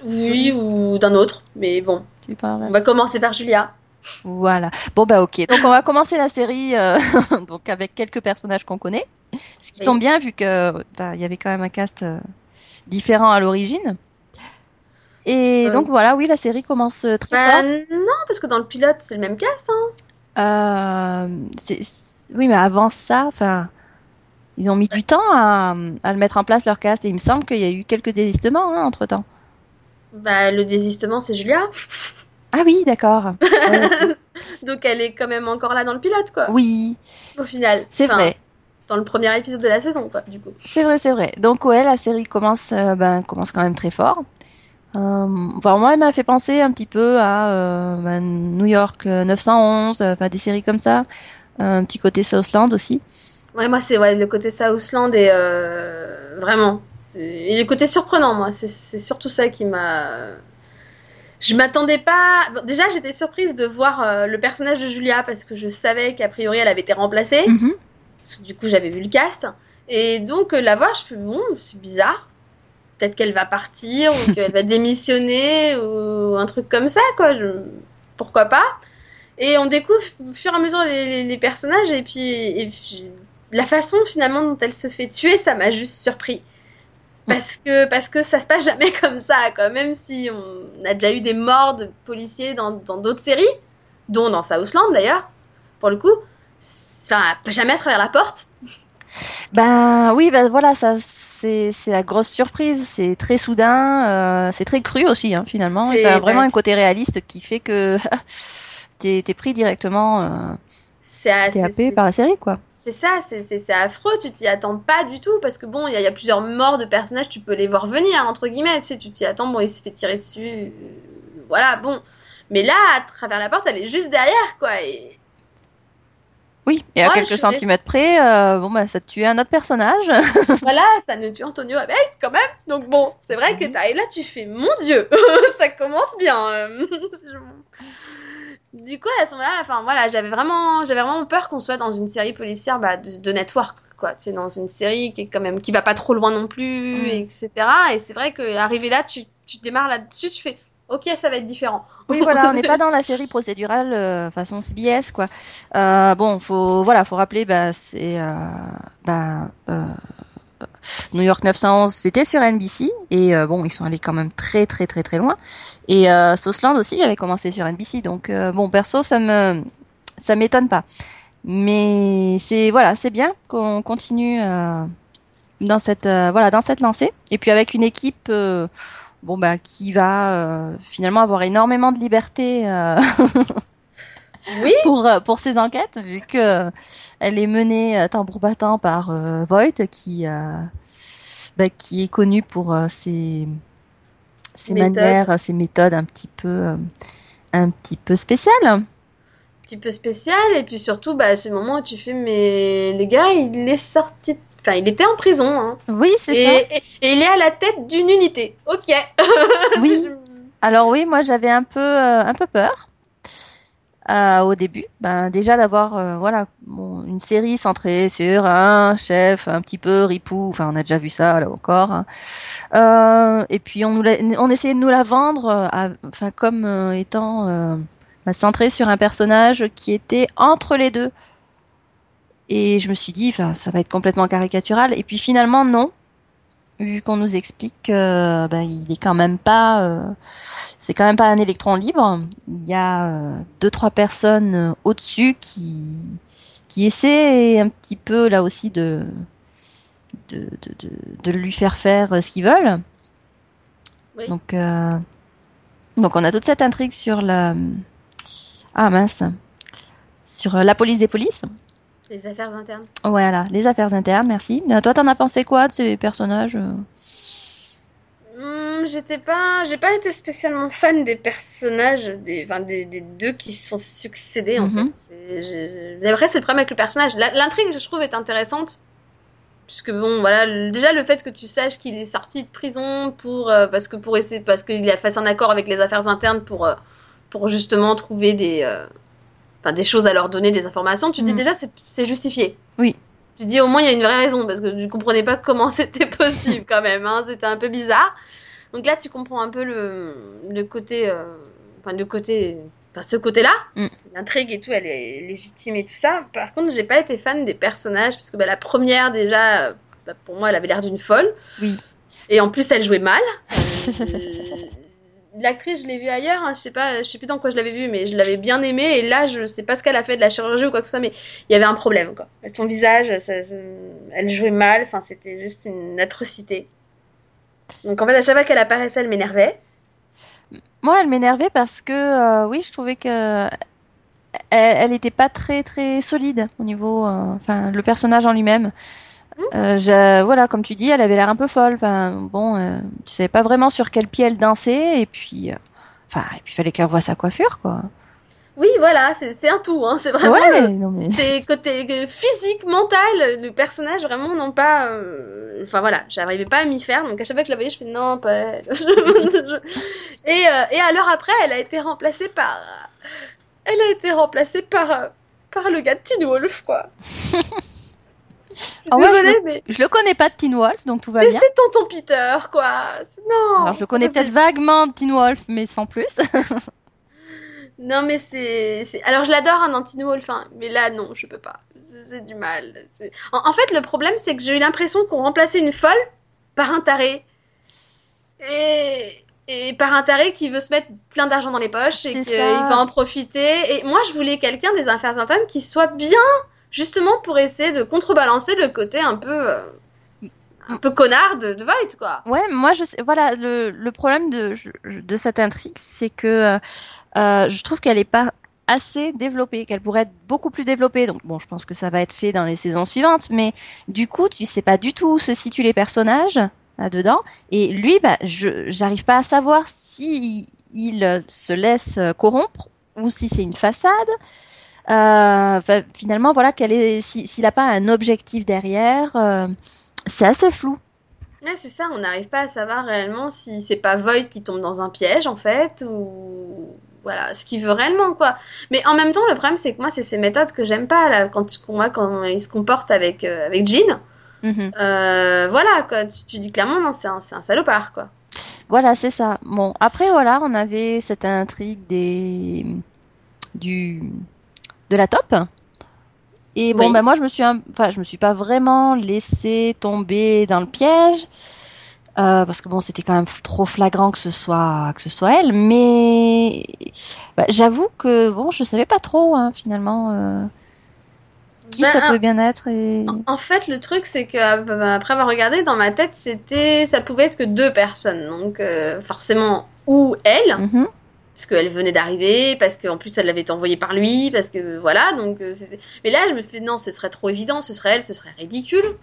Oui, ou d'un autre, mais bon. Tu parles. On va commencer par Julia. Voilà. Bon bah ok. Donc on va commencer la série euh, donc avec quelques personnages qu'on connaît, ce qui tombe bien vu que bah, il y avait quand même un cast euh, différent à l'origine. Et donc voilà, oui, la série commence euh, très bah, fort. Non, parce que dans le pilote c'est le même cast. Hein. Oui, mais avant ça, enfin, ils ont mis du temps à, le mettre en place leur cast et il me semble qu'il y a eu quelques désistements hein, entre temps. Bah le désistement c'est Julia. Ah oui, d'accord. Donc elle est quand même encore là dans le pilote, quoi. Oui. Au final. C'est vrai. Dans le premier épisode de la saison, quoi, du coup. C'est vrai, c'est vrai. Donc ouais, la série commence, euh, ben, commence quand même très fort. Euh, moi, elle m'a fait penser un petit peu à euh, ben, New York 911, enfin des séries comme ça. Un petit côté Southland aussi. Ouais, moi c'est ouais, le côté Southland et vraiment. Et le côté surprenant, moi, c'est surtout ça qui m'a je m'attendais pas. déjà, j'étais surprise de voir euh, le personnage de Julia parce que je savais qu'a priori elle avait été remplacée. Mhm. Du coup, j'avais vu le cast. Et donc, euh, la voir, je fais bon, c'est bizarre. Peut-être qu'elle va partir ou qu'elle va démissionner ou un truc comme ça, quoi. Pourquoi pas Et on découvre au fur et à mesure les, personnages et puis, et puis la façon finalement dont elle se fait tuer, ça m'a juste surpris. Parce que parce que ça se passe jamais comme ça quoi. même si on a déjà eu des morts de policiers dans d'autres séries dont dans Southland d'ailleurs pour le coup enfin jamais à travers la porte. Ben oui ben voilà ça c'est la grosse surprise. C'est très soudain euh, c'est très cru aussi hein, finalement. Ça a vraiment un côté réaliste qui fait que t'es es pris directement euh, t'es happé par la série quoi c'est ça, c'est affreux, tu t'y attends pas du tout, parce que bon, il y, a plusieurs morts de personnages, tu peux les voir venir, entre guillemets, tu sais, tu t'y attends, bon, il se fait tirer dessus, euh, voilà, bon. Mais là, à travers la porte, elle est juste derrière, quoi, et... Oui, et à Ouais, quelques centimètres près, euh, bon bah ça tuait un autre personnage. voilà, ça ne tue Antonio avec quand même. Donc bon, c'est vrai que Mhm. t'arrives là, tu fais mon dieu, ça commence bien. du coup, à ce moment-là, enfin voilà, j'avais vraiment, j'avais vraiment peur qu'on soit dans une série policière bah, de, de network, quoi. C'est dans une série qui est quand même qui va pas trop loin non plus, Mhm. etc. Et c'est vrai que arrivé là, tu, tu démarres là-dessus, tu fais, ok, ça va être différent. Oui, voilà, on n'est pas dans la série procédurale euh, façon CBS, quoi. Euh, bon, faut, voilà, faut rappeler, bah, c'est, euh, bah, New York 911, c'était sur NBC, et euh, bon, ils sont allés quand même très, très, très, très loin. Et euh, Southland aussi avait commencé sur NBC, donc euh, bon, perso, ça me, ça m'étonne pas. Mais c'est, voilà, c'est bien qu'on continue euh, dans cette, euh, voilà, dans cette lancée, et puis avec une équipe. euh, bon bah qui va finalement avoir énormément de liberté Oui, pour euh, pour ses enquêtes vu que euh, elle est menée euh, tambour battant par euh, Voight qui euh, bah, qui est connu pour euh, ses ses manières ses méthodes un petit peu un petit peu spéciales un petit peu spécial, et puis surtout, bah, c'est le moment où tu fais, mais les gars, il est sorti, enfin, il était en prison, hein. oui c'est ça et- et il est à la tête d'une unité. Ok. oui Alors oui, moi j'avais un peu euh, un peu peur euh, au début. Ben déjà d'avoir euh, voilà une série centrée sur un chef un petit peu ripou. Enfin on a déjà vu ça là encore. hein. Euh, et puis on nous l'a- on essayait de nous la vendre euh, enfin comme euh, étant euh, bah, centrée sur un personnage qui était entre les deux. Et je me suis dit, enfin, ça va être complètement caricatural. Et puis finalement, non. Vu qu'on nous explique que ben, il est quand même pas, euh, c'est quand même pas un électron libre. Il y a euh, deux trois personnes euh, au-dessus qui qui essaient un petit peu là aussi de de, de, de, de lui faire faire euh, ce qu'ils veulent. Oui. Donc euh, donc on a toute cette intrigue sur la ah mince sur euh, la police des polices. Les affaires internes. Voilà, les affaires internes, merci. Euh, toi, t'en as pensé quoi de ces personnages euh Hmm, J'étais pas, j'ai pas été spécialement fan des personnages, des, enfin, des, des deux qui se sont succédés en Mhm. fait. Après, c'est le problème avec le personnage. L'intrigue, je trouve, est intéressante. Puisque bon, voilà, le- déjà le fait que tu saches qu'il est sorti de prison pour euh, parce que pour essayer parce qu'il a fait un accord avec les affaires internes pour euh, pour justement trouver des euh, enfin des choses à leur donner, des informations. Tu te dis Mhm. déjà c'est justifié. Oui. Tu te dis au moins il y a une vraie raison parce que tu comprenais pas comment c'était possible quand même. Hein, c'était un peu bizarre. Donc là tu comprends un peu le le côté euh, enfin le côté enfin ce côté-là. Mm. L'intrigue et tout, elle est légitime et tout ça. Par contre, j'ai pas été fan des personnages parce que bah, la première déjà, bah, pour moi, elle avait l'air d'une folle. Oui. Et en plus, elle jouait mal. Euh, L'actrice, je l'ai vue ailleurs, hein, je sais pas, je sais plus dans quoi je l'avais vue, mais je l'avais bien aimée. Et là, je sais pas ce qu'elle a fait de la chirurgie ou quoi que ce soit, mais il y avait un problème. Quoi. Son visage, elle jouait mal. Enfin, c'était juste une atrocité. Donc en fait, à chaque fois qu'elle apparaissait, elle m'énervait. Moi, elle m'énervait parce que, euh, oui, je trouvais que elle, elle était pas très très solide au niveau, euh, enfin, le personnage en lui-même. Euh, je- voilà, comme tu dis, elle avait l'air un peu folle. Enfin, bon, euh, tu savais pas vraiment sur quel pied elle dansait, et puis, euh, enfin, et puis fallait qu'elle voie sa coiffure, quoi. Oui, voilà, c'est un tout. Hein, c'est vraiment. Ouais, non mais. C'est côté physique, mental, le personnage vraiment non pas. euh, Enfin voilà, j'arrivais pas à m'y faire, donc à chaque fois que je la voyais, je fais non, pas. et, et alors après, elle a été remplacée par. Elle a été remplacée par. par le gars de Teen Wolf, quoi. Ah ouais, Désolée, mais, Je le connais pas de Teen Wolf, donc tout va mais bien. c'est Tonton Peter, quoi. Non. Alors, je le connais peut-être vaguement de Teen Wolf, mais sans plus. Non, mais c'est. Alors, je l'adore, un Teen Wolf, hein, mais là, non, je peux pas. J'ai du mal. En, en fait, le problème, c'est que j'ai eu l'impression qu'on remplaçait une folle par un taré. Et. Et par un taré qui veut se mettre plein d'argent dans les poches et qu'il va en profiter. Et moi, je voulais quelqu'un des affaires internes qui soit bien, justement, pour essayer de contrebalancer le côté un peu. euh, un peu connard de, de quoi. Ouais, moi je voilà, le, le problème de, de cette intrigue, c'est que euh, euh, je trouve qu'elle est pas assez développée, qu'elle pourrait être beaucoup plus développée. Donc bon, je pense que ça va être fait dans les saisons suivantes, mais du coup, tu sais pas du tout où se situent les personnages là-dedans. Et lui, bah, je j'arrive pas à savoir si il, se laisse corrompre ou si c'est une façade. Euh, finalement, voilà, quel est, s'il n'a pas un objectif derrière, euh, c'est assez flou. Ouais, c'est ça, on n'arrive pas à savoir réellement si c'est pas Void qui tombe dans un piège en fait, ou voilà, ce qu'il veut réellement quoi. Mais en même temps, le problème c'est que moi, c'est ces méthodes que j'aime pas là, quand, moi, quand il se comporte avec, euh, avec Jean. Mhm. voilà, quoi, tu, tu, dis clairement, non, c'est un, un salopard quoi. Voilà, c'est ça. Bon, après, voilà, on avait cette intrigue des du de la top. Et bon, ben moi, je me suis, enfin, je me suis pas vraiment laissé tomber dans le piège. Euh, parce que bon, c'était quand même trop flagrant que ce soit que ce soit elle, mais bah, j'avoue que bon, je savais pas trop hein, finalement euh, qui ça ben, pouvait bien être. Et... En fait, le truc c'est que euh, après avoir regardé dans ma tête, c'était ça pouvait être que deux personnes, donc forcément ou elle. Mhm parce qu'elle venait d'arriver, parce qu'en plus elle l'avait envoyé par lui, parce que voilà, donc. Euh, mais là, je me fais non, ce serait trop évident, ce serait elle, ce serait ridicule.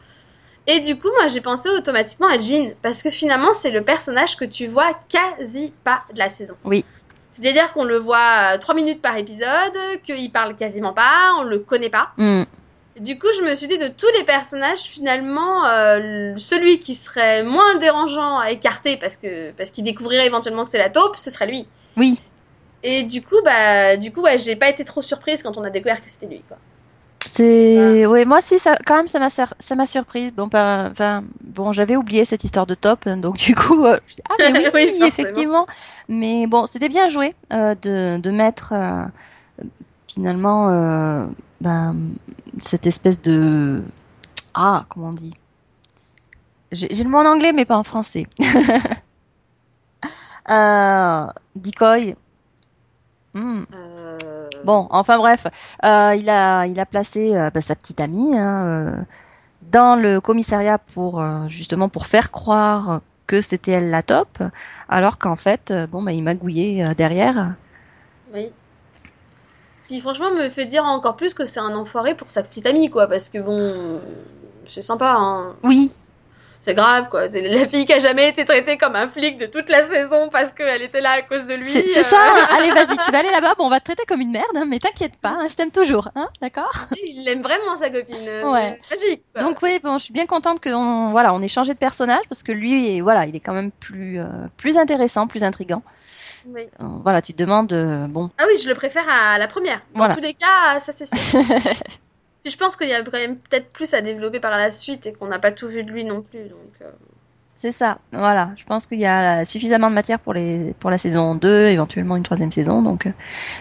Et du coup, moi, j'ai pensé automatiquement à Jean, parce que finalement, c'est le personnage que tu vois quasi pas de la saison. Oui. C'est-à-dire qu'on le voit trois minutes par épisode, qu'il parle quasiment pas, on le connaît pas. Mm. Du coup, je me suis dit de tous les personnages, finalement, euh, celui qui serait moins dérangeant à écarter parce que parce qu'il découvrirait éventuellement que c'est la taupe, ce serait lui. Oui. Et du coup, bah, du coup, ouais, j'ai pas été trop surprise quand on a découvert que c'était lui, quoi. C'est, oui, moi aussi, ça, quand même, ça m'a, ça m'a surprise. Bon, enfin, bon, j'avais oublié cette histoire de top, donc du coup, euh, ah mais oui, effectivement. Mais bon, c'était bien joué euh, de, de mettre euh, finalement, ben, cette espèce de, ah, comment on dit? J'ai, le mot en anglais, mais pas en français. decoy Hmm. Euh, bon, enfin bref, euh, il, a, il a placé euh, bah, sa petite amie hein, dans le commissariat pour justement pour faire croire que c'était elle la top, alors qu'en fait, bon, bah, il m'a gouillé derrière. Oui. Ce qui franchement me fait dire encore plus que c'est un enfoiré pour sa petite amie, quoi, parce que bon, c'est sympa. Hein. Oui, c'est grave quoi. C'est la fille qui a jamais été traitée comme un flic de toute la saison parce qu'elle était là à cause de lui. C'est ça. Euh. Allez, vas-y, tu vas aller là-bas. Bon, on va te traiter comme une merde, hein, mais t'inquiète pas, hein, je t'aime toujours, hein, d'accord? Il aime vraiment sa copine. Euh, ouais. Magique. Donc oui, bon, je suis bien contente que on, voilà, on ait changé de personnage parce que lui, voilà, il est quand même plus, euh, plus intéressant, plus intrigant. Oui. voilà, tu te demandes, bon. Ah oui, je le préfère à la première. Dans tous les cas, ça c'est sûr. je pense qu'il y a quand même peut-être plus à développer par la suite et qu'on n'a pas tout vu de lui non plus. Donc, euh. C'est ça, voilà. Je pense qu'il y a suffisamment de matière pour, les, pour la saison 2, éventuellement une troisième saison. Donc, euh,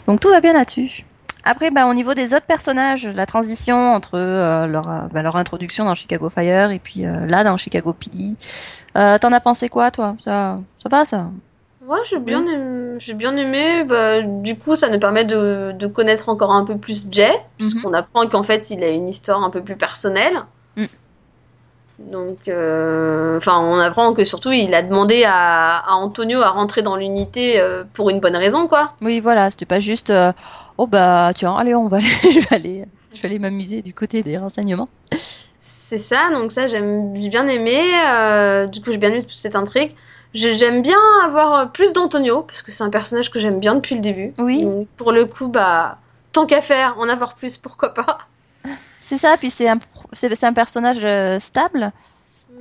donc tout va bien là-dessus. Après, bah, au niveau des autres personnages, la transition entre euh, leur, bah, leur introduction dans Chicago Fire et puis là dans Chicago PD, t'en as pensé quoi toi? Ça, ça va ça? Ouais, j'ai bien, aimé, j'ai bien aimé. Bah, du coup, ça nous permet de, de, connaître encore un peu plus Jay, mhm. puisqu'on apprend qu'en fait, il a une histoire un peu plus personnelle. Mm. Donc, euh, enfin, on apprend que surtout, il a demandé à, à Antonio à rentrer dans l'unité euh, pour une bonne raison, quoi. Oui, voilà, c'était pas juste, euh, oh bah, tiens, allez, on va aller, je vais aller, je vais aller m'amuser du côté des renseignements. C'est ça, donc ça, j'ai bien aimé. du coup, j'ai bien aimé toute cette intrigue. J'aime bien avoir plus d'Antonio, parce que c'est un personnage que j'aime bien depuis le début. Oui. pour le coup, bah, tant qu'à faire, en avoir plus, pourquoi pas. C'est ça, puis c'est un, c'est, un personnage euh, stable.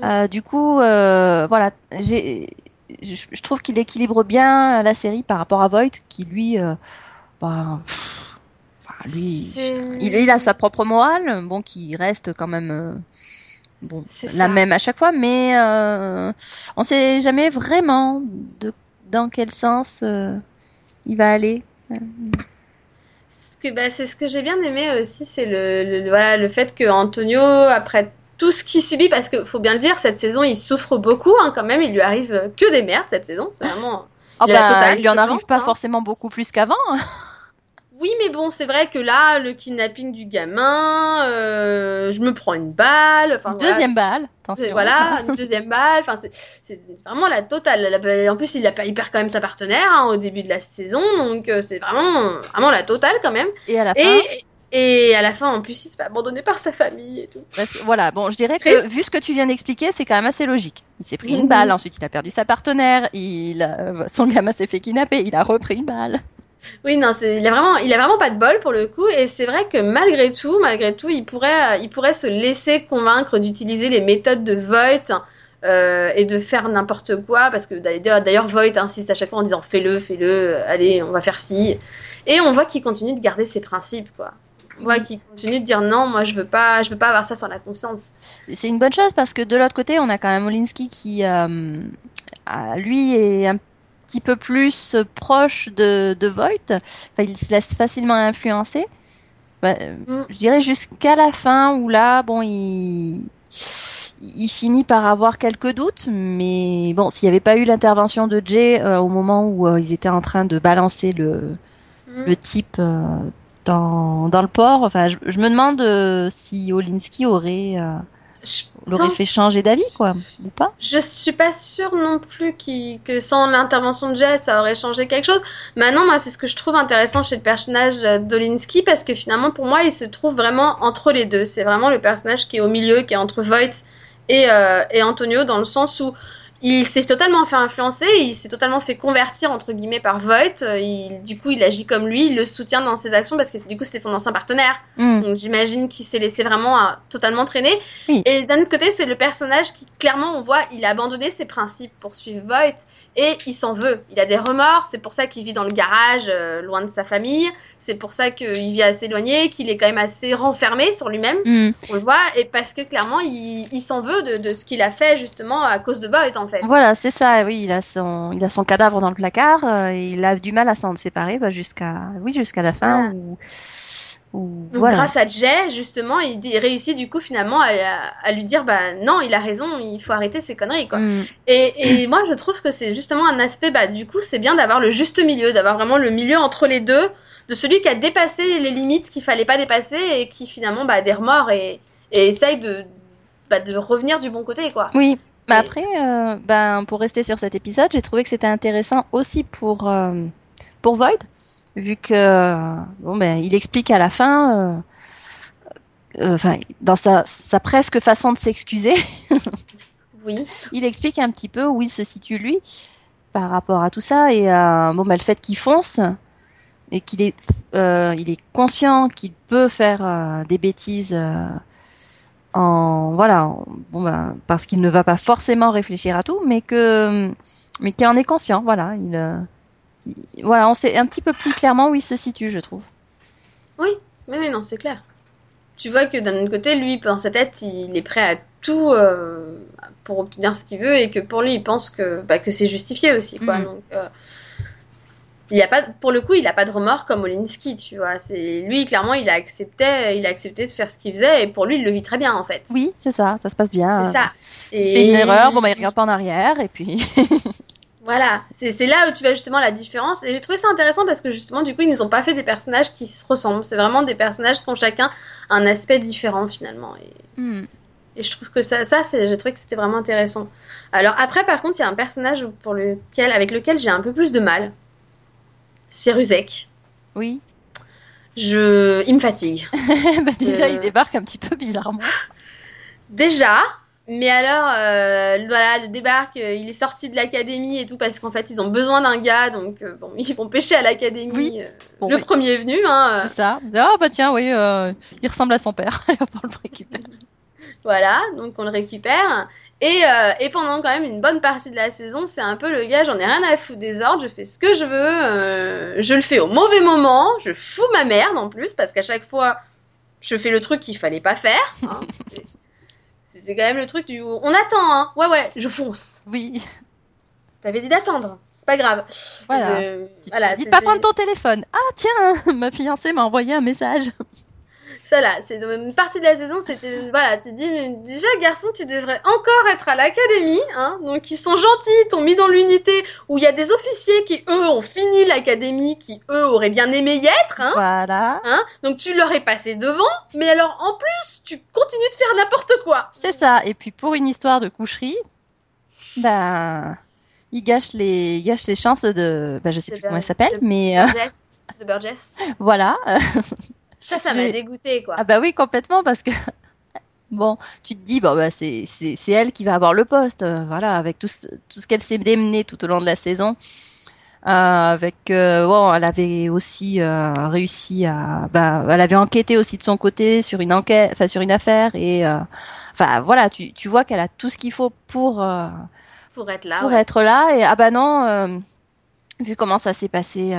Mm. Euh, du coup, euh, voilà, j'ai, je, trouve qu'il équilibre bien la série par rapport à Voight, qui lui, bah, lui, il, il, a sa propre morale, bon, qui reste quand même bon, la même à chaque fois, mais euh, on sait jamais vraiment de, dans quel sens euh, il va aller. Bah, c'est ce que j'ai bien aimé aussi, c'est le, voilà, le fait que Antonio, après tout ce qu'il subit, parce qu'il faut bien le dire, cette saison, il souffre beaucoup hein, quand même, il lui arrive que des merdes cette saison, c'est vraiment... Oh bah, il lui en arrive pas hein. forcément beaucoup plus qu'avant. Oui, mais bon, c'est vrai que là, le kidnapping du gamin, euh, je me prends une balle. deuxième balle, attention. Voilà, deuxième balle. Enfin, c'est vraiment la totale. En plus, il, a, il perd quand même sa partenaire hein, au début de la saison, donc euh, c'est vraiment, vraiment la totale quand même. Et à la fin. Et, à la fin, en plus, il se fait abandonner par sa famille et tout. voilà, bon, je dirais que vu ce que tu viens d'expliquer, c'est quand même assez logique. Il s'est pris une mhm. balle, ensuite il a perdu sa partenaire, il, son gamin s'est fait kidnapper, il a repris une balle. Oui, non, il a vraiment, il a vraiment pas de bol pour le coup, et c'est vrai que malgré tout, malgré tout, il pourrait, il pourrait se laisser convaincre d'utiliser les méthodes de Voight euh, et de faire n'importe quoi, parce que d'ailleurs Voight insiste à chaque fois en disant fais-le, fais-le, allez, on va faire ci, et on voit qu'il continue de garder ses principes, quoi. On voit qu'il continue de dire non, moi je veux pas, je veux pas avoir ça sur la conscience. C'est une bonne chose parce que de l'autre côté, on a quand même Olinsky qui, euh, lui, est un petit peu plus proche de, de Voight. Enfin, il se laisse facilement influencer. Bah, mm. Je dirais jusqu'à la fin où là, bon, il, il finit par avoir quelques doutes, mais bon, s'il n'y avait pas eu l'intervention de Jay euh, au moment où euh, ils étaient en train de balancer le, mm. le type euh, dans, dans le port, enfin, je, me demande si Olinsky aurait l'aurait fait changer d'avis, quoi, ou pas Je suis pas sûre non plus que sans l'intervention de Jay, ça aurait changé quelque chose. Maintenant, moi, c'est ce que je trouve intéressant chez le personnage d'Olinsky, parce que finalement, pour moi, il se trouve vraiment entre les deux. C'est vraiment le personnage qui est au milieu, qui est entre Voight et, euh, et Antonio, dans le sens où il s'est totalement fait influencer, il s'est totalement fait convertir entre guillemets par Voight. Il, du coup, il agit comme lui, il le soutient dans ses actions parce que du coup, c'était son ancien partenaire. Mm. Donc, j'imagine qu'il s'est laissé vraiment euh, totalement traîner. Et d'un autre côté, c'est le personnage qui, clairement, on voit, il a abandonné ses principes pour suivre Voight et il s'en veut. Il a des remords, c'est pour ça qu'il vit dans le garage, euh, loin de sa famille. C'est pour ça qu'il vit assez éloigné, qu'il est quand même assez renfermé sur lui-même. Mm. On le voit, et parce que clairement, il, s'en veut de, ce qu'il a fait justement à cause de Voight en fait. Voilà, c'est ça. Oui, il a son, il a son cadavre dans le placard. Euh, et il a du mal à s'en séparer bah, jusqu'à, oui, jusqu'à la fin grâce à Jay, justement, il, réussit du coup finalement à, lui dire bah non, il a raison, il faut arrêter ces conneries quoi. Mm. Et, moi je trouve que c'est justement un aspect bah du coup c'est bien d'avoir le juste milieu, d'avoir vraiment le milieu entre les deux, de celui qui a dépassé les limites qu'il fallait pas dépasser et qui finalement bah, a des remords et, essaye de bah, de revenir du bon côté quoi. Oui. Bah après, euh, ben, pour rester sur cet épisode, j'ai trouvé que c'était intéressant aussi pour, euh, pour Void, vu que bon ben il explique à la fin euh, euh, enfin dans sa, sa presque façon de s'excuser oui. il explique un petit peu où il se situe lui par rapport à tout ça et euh, bon ben le fait qu'il fonce et qu'il est il est conscient qu'il peut faire des bêtises en voilà bon ben parce qu'il ne va pas forcément réfléchir à tout mais que mais qu'il en est conscient voilà il voilà, on sait un petit peu plus clairement où il se situe, je trouve. Oui, mais, non, c'est clair. Tu vois que d'un autre côté, lui, dans sa tête, il est prêt à tout euh, pour obtenir ce qu'il veut et que pour lui, il pense que, bah, que c'est justifié aussi, quoi. Mm. Donc, euh, il a pas, pour le coup, il n'a pas de remords comme Olinsky, tu vois. C'est lui, clairement, il a accepté, il a accepté de faire ce qu'il faisait et pour lui, il le vit très bien, en fait. Oui, c'est ça, ça se passe bien. C'est ça. Il fait une erreur, bon, bah, il regarde pas en arrière et puis. Voilà, c'est là où tu vois justement la différence. Et j'ai trouvé ça intéressant parce que justement, du coup, ils nous ont pas fait des personnages qui se ressemblent. C'est vraiment des personnages qui ont chacun un aspect différent finalement. Et, hmm. et je trouve que ça, ça j'ai trouvé que c'était vraiment intéressant. Alors après, par contre, il y a un personnage pour lequel, avec lequel j'ai un peu plus de mal. C'est Ruzek. Oui. Je... Il me fatigue. bah déjà, il euh. débarque un petit peu bizarrement. Déjà, mais alors, euh, voilà, le débarque, euh, il est sorti de l'académie et tout parce qu'en fait, ils ont besoin d'un gars, donc euh, bon, ils vont pêcher à l'académie. le premier venu, hein. C'est ça. Ah bah tiens, oui, il ressemble à son père. il va le récupérer. Voilà, donc on le récupère. Et, et, pendant quand même une bonne partie de la saison, c'est un peu le gars, j'en ai rien à foutre des ordres, je fais ce que je veux, je le fais au mauvais moment, je fous ma merde en plus, parce qu'à chaque fois, je fais le truc qu'il fallait pas faire. Hein. C'est quand même le truc du. On attend, hein. Ouais, ouais, je fonce. Oui. T'avais dit d'attendre. C'est pas grave. Voilà. Euh, dis pas prendre ton téléphone. Ah, tiens, ma fiancée m'a envoyé un message ça là, c'est une partie de la saison, c'était voilà, tu dis déjà garçon, tu devrais encore être à l'académie, hein. Donc ils sont gentils, t'ont mis dans l'unité où il y a des officiers qui eux ont fini l'académie, qui eux auraient bien aimé y être, hein. Voilà. Hein. Donc tu leur es passé devant, mais alors en plus tu continues de faire n'importe quoi. C'est ça. Et puis pour une histoire de coucherie, ben ils gâchent les, gâchent les chances de, ben, je sais plus comment elle s'appelle, mais euh, de Burgess. voilà. Ça, ça m'a dégoûté, quoi. Ah bah oui, complètement, parce que bon, tu te dis, bon, bah, c'est, elle qui va avoir le poste, euh, voilà, avec tout ce, tout ce qu'elle s'est démené tout au long de la saison. avec bon, elle avait aussi réussi à, bah, elle avait enquêté aussi de son côté sur une enquête, enfin sur une affaire et, enfin voilà, tu, tu vois qu'elle a tout ce qu'il faut pour pour être là, pour être là et ah bah non, vu comment ça s'est passé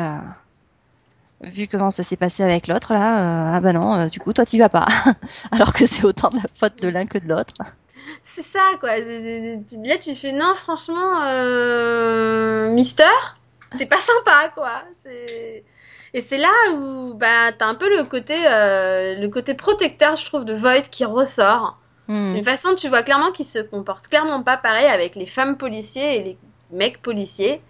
vu comment ça s'est passé avec l'autre là, euh, ah bah non, euh, du coup toi t'y vas pas. Alors que c'est autant de la faute de l'un que de l'autre. C'est ça quoi. Là tu fais non franchement, euh, Mister, c'est pas sympa quoi. Et c'est là où bah t'as un peu le côté le côté protecteur je trouve de Voice qui ressort. Hmm. D'une façon tu vois clairement qu'il se comporte clairement pas pareil avec les femmes policiers et les mecs policiers.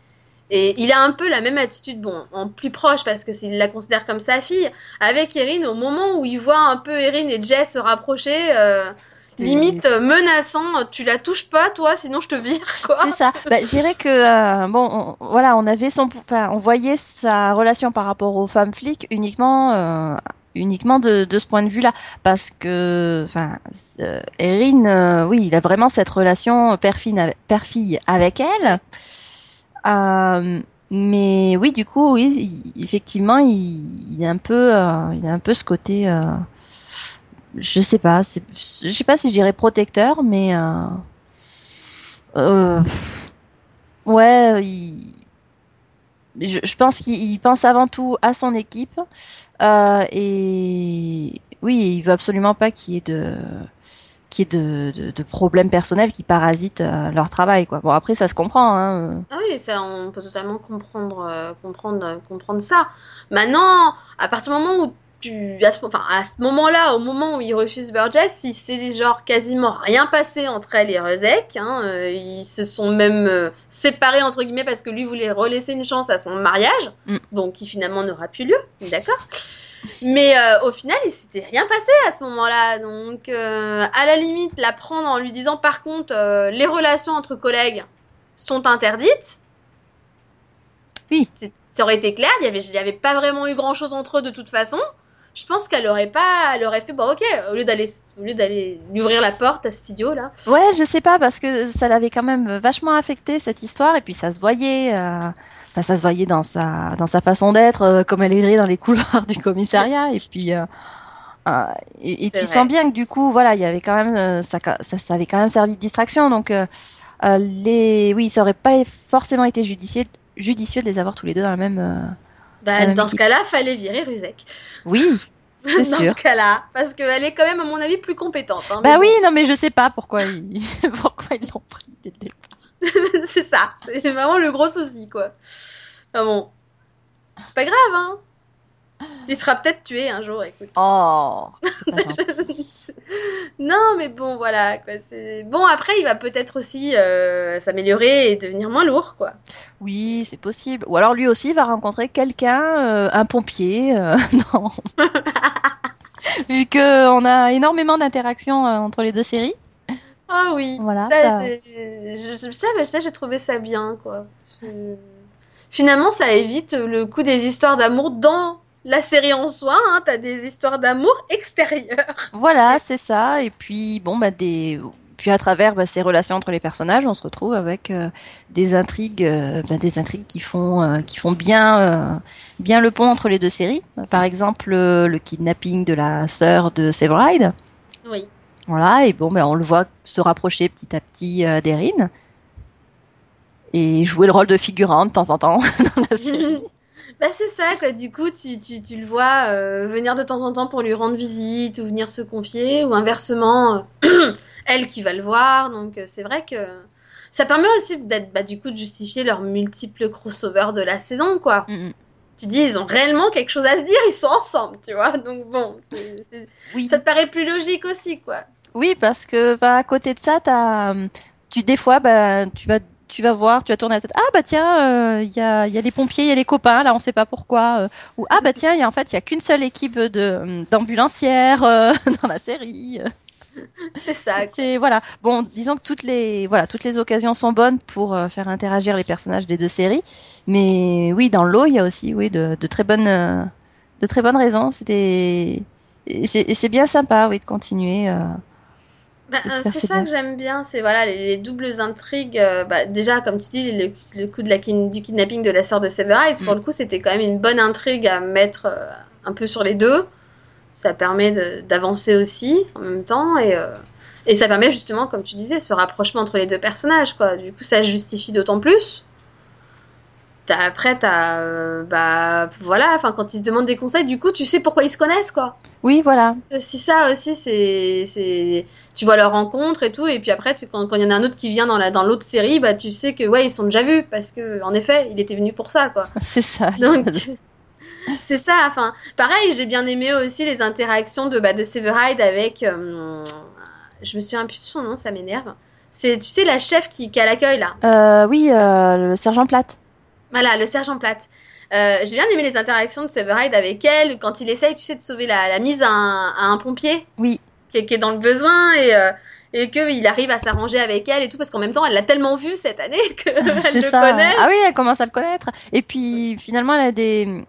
Et il a un peu la même attitude, bon, en plus proche parce que s'il la considère comme sa fille, avec Erin, au moment où il voit un peu Erin et Jess se rapprocher, euh, limite menaçant, tu la touches pas toi, sinon je te vire. C'est ça. Bah, je dirais que euh, bon, voilà, on avait son, enfin, on voyait sa relation par rapport aux femmes flics uniquement. Euh, uniquement de, de, ce point de vue-là, parce que, enfin, Erin, oui, il a vraiment cette relation père-fille avec elle. Euh, mais oui, du coup, oui, effectivement, il, a un peu, euh, il a un peu ce côté, euh, je sais pas, je sais pas si je dirais protecteur, mais ouais, il, je, je, pense qu'il pense avant tout à son équipe et oui, il veut absolument pas qu'il y ait de de, de, problèmes personnels qui parasitent euh, leur travail quoi. Bon après ça se comprend hein. Ah oui, ça on peut totalement comprendre euh, comprendre comprendre ça. Maintenant, à partir du moment où tu à ce, enfin, à ce moment-là, au moment où il refuse Burgess, il s'est genre quasiment rien passé entre elle et Rezek. Hein, euh, ils se sont même séparés entre guillemets parce que lui voulait relaisser une chance à son mariage, mm. donc qui finalement n'aura plus lieu. D'accord. Mais euh, au final, il s'était rien passé à ce moment-là. Donc, euh, à la limite, la prendre en lui disant par contre, euh, les relations entre collègues sont interdites. Oui. Ça aurait été clair, il n'y avait, pas vraiment eu grand-chose entre eux de toute façon. Je pense qu'elle aurait pas, elle aurait fait bon ok au lieu d'aller, au lieu d'aller lui ouvrir la porte à cet idiot là. Ouais, je sais pas parce que ça l'avait quand même vachement affecté cette histoire et puis ça se voyait ça se voyait dans sa, dans sa façon d'être, euh, comme elle errait dans les couloirs du commissariat. Et puis, euh, euh, et, tu sens bien que du coup, voilà, il y avait quand même, ça, ça, avait quand même servi de distraction. Donc, les, oui, ça aurait pas forcément été judicieux, judicieux de les avoir tous les deux dans la même. Bah, dans ce cas-là, fallait virer Ruzek. Oui, sûr. Dans ce cas-là, parce qu'elle est quand même, à mon avis, plus compétente. Hein, bah oui, non, mais je sais pas pourquoi ils, pourquoi ils l'ont pris dès le. c'est ça. C'est vraiment le gros souci, quoi. Enfin bon. C'est pas grave, hein. Il sera peut-être tué un jour, écoute. Oh Non, mais bon, voilà. Quoi. Bon, après, il va peut-être aussi euh, s'améliorer et devenir moins lourd, quoi. Oui, c'est possible. Ou alors lui aussi va rencontrer quelqu'un, euh, un pompier. Euh, non. Vu qu'on a énormément d'interactions entre les deux séries. Ah oui. Voilà. Ça, Je, ça, ça j'ai trouvé ça bien, quoi. Finalement, ça évite le coup des histoires d'amour dans la série en soi. Hein. T'as des histoires d'amour extérieures. Voilà, c'est ça. Et puis, bon, bah, des. Puis à travers bah, ces relations entre les personnages, on se retrouve avec euh, des intrigues, euh, bah, des intrigues qui font, euh, qui font bien, bien le pont entre les deux séries. Par exemple, le kidnapping de la sœur de Severide. Oui. Voilà, et bon, ben, on le voit se rapprocher petit à petit euh, d'Erin et jouer le rôle de figurant de temps en temps dans la série. bah c'est ça, quoi. Du coup, tu, tu, tu le vois euh, venir de temps en temps pour lui rendre visite ou venir se confier, ou inversement, euh, elle qui va le voir. Donc c'est vrai que ça permet aussi d'être, bah, du coup, de justifier leurs multiples crossovers de la saison, quoi. Mm, mm. Tu dis, ils ont réellement quelque chose à se dire, ils sont ensemble, tu vois. Donc bon, oui. ça te paraît plus logique aussi, quoi. Oui, parce que bah, à côté de ça, as, tu des fois, bah, tu vas tu vas voir, tu vas tourner la tête. Ah bah tiens, il euh, y, a, y, a, les pompiers, il y a les copains, là on sait pas pourquoi. Euh. ou ah bah tiens, y a, en fait il y a qu'une seule équipe de d'ambulancières euh, dans la série. C'est ça. C'est voilà. Bon, disons que toutes les voilà toutes les occasions sont bonnes pour faire interagir les personnages des deux séries. Mais oui, dans l'eau, il y a aussi oui de, de très bonnes de très bonnes raisons. C'était c'est bien sympa oui de continuer Bah, euh, c'est ça que j'aime bien, c'est voilà les, doubles intrigues. Euh, bah, déjà, comme tu dis, le, coup de la du kidnapping de la sœur de Severide, pour mm. le coup, c'était quand même une bonne intrigue à mettre euh, un peu sur les deux. Ça permet d'avancer aussi en même temps et, et ça permet justement, comme tu disais, ce rapprochement entre les deux personnages. Quoi. Du coup, ça justifie d'autant plus après t'as bah voilà enfin quand ils se demandent des conseils du coup tu sais pourquoi ils se connaissent quoi oui voilà si ça aussi c'est c'est tu vois leur rencontre et tout et puis après tu, quand il y en a un autre qui vient dans la dans l'autre série bah tu sais que ouais ils sont déjà vus parce que en effet il était venu pour ça quoi c'est ça donc c'est ça enfin pareil j'ai bien aimé aussi les interactions de bah, de Severide avec euh, je me souviens plus de son nom ça m'énerve c'est tu sais la chef qui, qui a l'accueil là euh, oui le sergent Plate voilà, le sergent plate. Euh, j'ai bien aimé les interactions de Severide avec elle quand il essaye, tu sais, de sauver la, mise à un, pompier. Oui. Qui, est dans le besoin et, euh, et qu'il arrive à s'arranger avec elle et tout parce qu'en même temps, elle l'a tellement vu cette année que elle le ça. connaît. Ah oui, elle commence à le connaître. Et puis finalement, elle a des,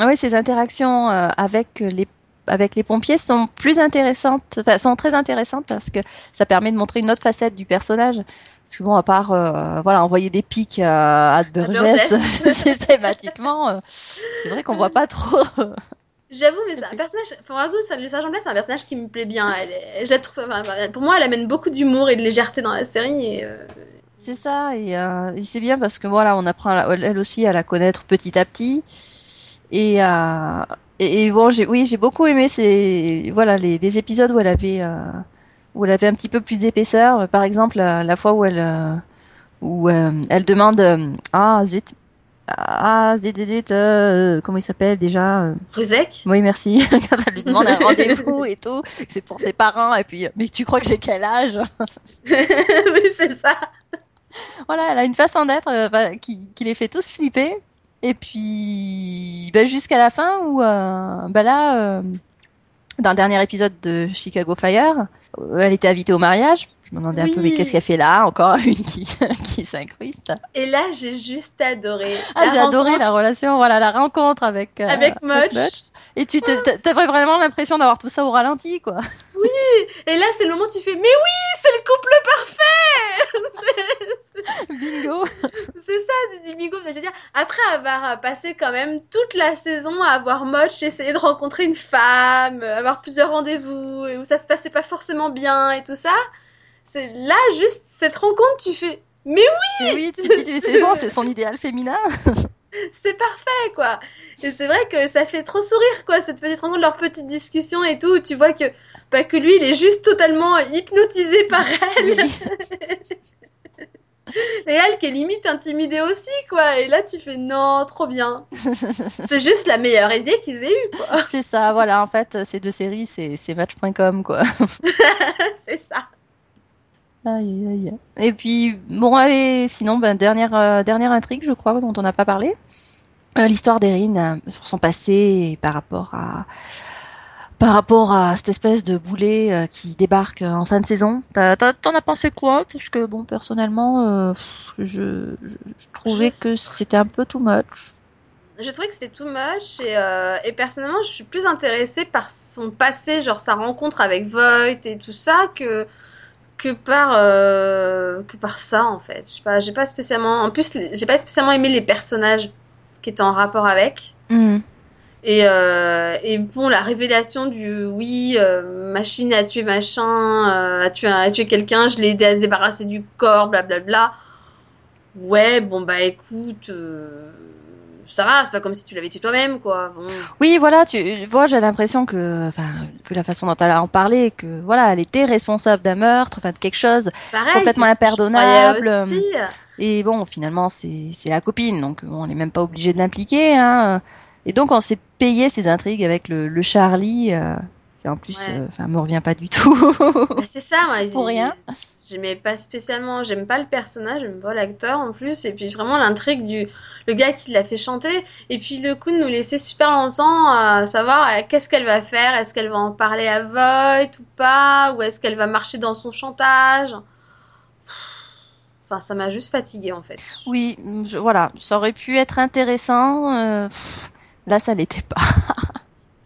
ah oui, ces interactions euh, avec les avec les pompiers sont plus intéressantes, enfin, sont très intéressantes parce que ça permet de montrer une autre facette du personnage. Parce que bon, à part euh, voilà, envoyer des pics à Burgess systématiquement, euh, c'est vrai qu'on voit pas trop. J'avoue, mais c'est un personnage. Pour moi, le sergent Blaise, c'est un personnage qui me plaît bien. Elle, je la trouve, pour moi, elle amène beaucoup d'humour et de légèreté dans la série. Euh, c'est ça, et, et c'est bien parce que voilà, on apprend elle aussi à la connaître petit à petit. Et, euh, et, bon, j'ai, oui, j'ai beaucoup aimé ces, voilà, les, les épisodes où elle avait, euh, où elle avait un petit peu plus d'épaisseur. Par exemple, la, fois où elle, euh, où euh, elle demande, ah zut, ah zut zut, zut comment il s'appelle déjà Ruzek Oui, merci. Quand elle lui demande un rendez-vous et tout, c'est pour ses parents. Et puis, mais tu crois que j'ai quel âge? Oui, c'est ça. Voilà, elle a une façon d'être qui, qui les fait tous flipper. Et puis, bah, jusqu'à la fin où, euh, bah là, euh, dans le dernier épisode de Chicago Fire, euh, elle était invitée au mariage. Je me demandais un peu, mais qu'est-ce qu'elle fait là Encore une qui, qui s'incruste? Et là, j'ai juste adoré. Ah, j'ai adoré la relation, voilà, la rencontre avec, avec Moch. Et tu t'avais vraiment l'impression d'avoir tout ça au ralenti, quoi. Oui, et là, c'est le moment où tu fais, mais oui, c'est le couple parfait Bingo C'est ça, dit bingo. Je veux dire, après avoir passé quand même toute la saison à avoir Moch, essayer de rencontrer une femme, avoir plusieurs rendez-vous, et où ça se passait pas forcément bien et tout ça, c'est là, juste cette rencontre, tu fais, mais oui Oui, tu dis, c'est bon, c'est son idéal féminin c'est parfait, quoi. Et c'est vrai que ça fait trop sourire, quoi, cette petite rencontre, leur petite discussion et tout, où tu vois que, pas que lui, il est juste totalement hypnotisé par elle. et elle qui est limite intimidée aussi, quoi. Et là, tu fais non, trop bien. c'est juste la meilleure idée qu'ils aient eue, quoi. c'est ça, voilà, en fait, ces deux séries, c'est match.com, quoi. c'est ça. Aïe, aïe. Et puis, bon, et sinon, ben, dernière, euh, dernière intrigue, je crois, dont on n'a pas parlé. Euh, l'histoire d'Erin euh, sur son passé par rapport à par rapport à cette espèce de boulet qui débarque en fin de saison. T'en as, pensé quoi? Parce que bon, personnellement, je, trouvais que c'était un peu too much. J'ai trouvé que c'était too much et, et, personnellement, je suis plus intéressée par son passé, genre sa rencontre avec Voight et tout ça, que que par euh, que par ça en fait. Je sais pas, j'ai pas spécialement. En plus, j'ai pas spécialement aimé les personnages qui étaient en rapport avec. Mm. Et, euh, et bon, la révélation du oui, euh, machine a tué machin, a tué, a tué quelqu'un, je l'ai aidé à se débarrasser du corps, blablabla. Ouais, bon bah écoute ça va, c'est pas comme si tu l'avais tué toi-même, quoi. Oui, voilà, tu vois, j'ai l'impression que, enfin, vu la façon dont elle a en parlé, que voilà, elle était responsable d'un meurtre, enfin de quelque chose complètement impardonnable. Et bon, finalement, c'est la copine, donc on n'est même pas obligé de l'impliquer. Hein. Et donc, on s'est payé ces intrigues avec le, le Charlie, euh, qui en plus, euh, enfin, me revient pas du tout. Bah, c'est ça, moi. Pour rien. J'aimais pas spécialement, j'aime pas le personnage, j'aime pas l'acteur en plus, et puis vraiment l'intrigue du le gars qui l'a fait chanter. Et puis le coup de nous laisser super longtemps à savoir euh, qu'est-ce qu'elle va faire. Est-ce qu'elle va en parler à Voight ou pas? Ou est-ce qu'elle va marcher dans son chantage? Enfin, ça m'a juste fatiguée en fait. Oui, voilà, ça aurait pu être intéressant. Euh, là, ça l'était pas.